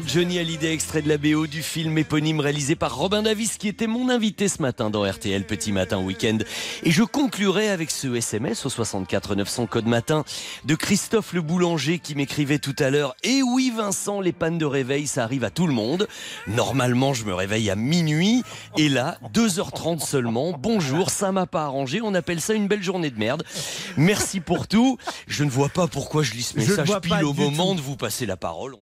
par Johnny Hallyday, extrait de la BO du film éponyme réalisé par Robin Davis, qui était mon invité ce matin dans RTL Petit Matin Week-end. Et je conclurai avec ce SMS au 64 900 code matin de Christophe le boulanger qui m'écrivait tout à l'heure. Et oui, Vincent, les pannes de réveil, ça arrive à tout le monde. Normalement, je me réveille à minuit. Et là, 2h30 seulement. Bonjour, ça m'a pas arrangé. On appelle ça une belle journée de merde. Merci pour tout. Je ne vois pas pourquoi je lis ce message pile au moment tout. de vous passer la parole.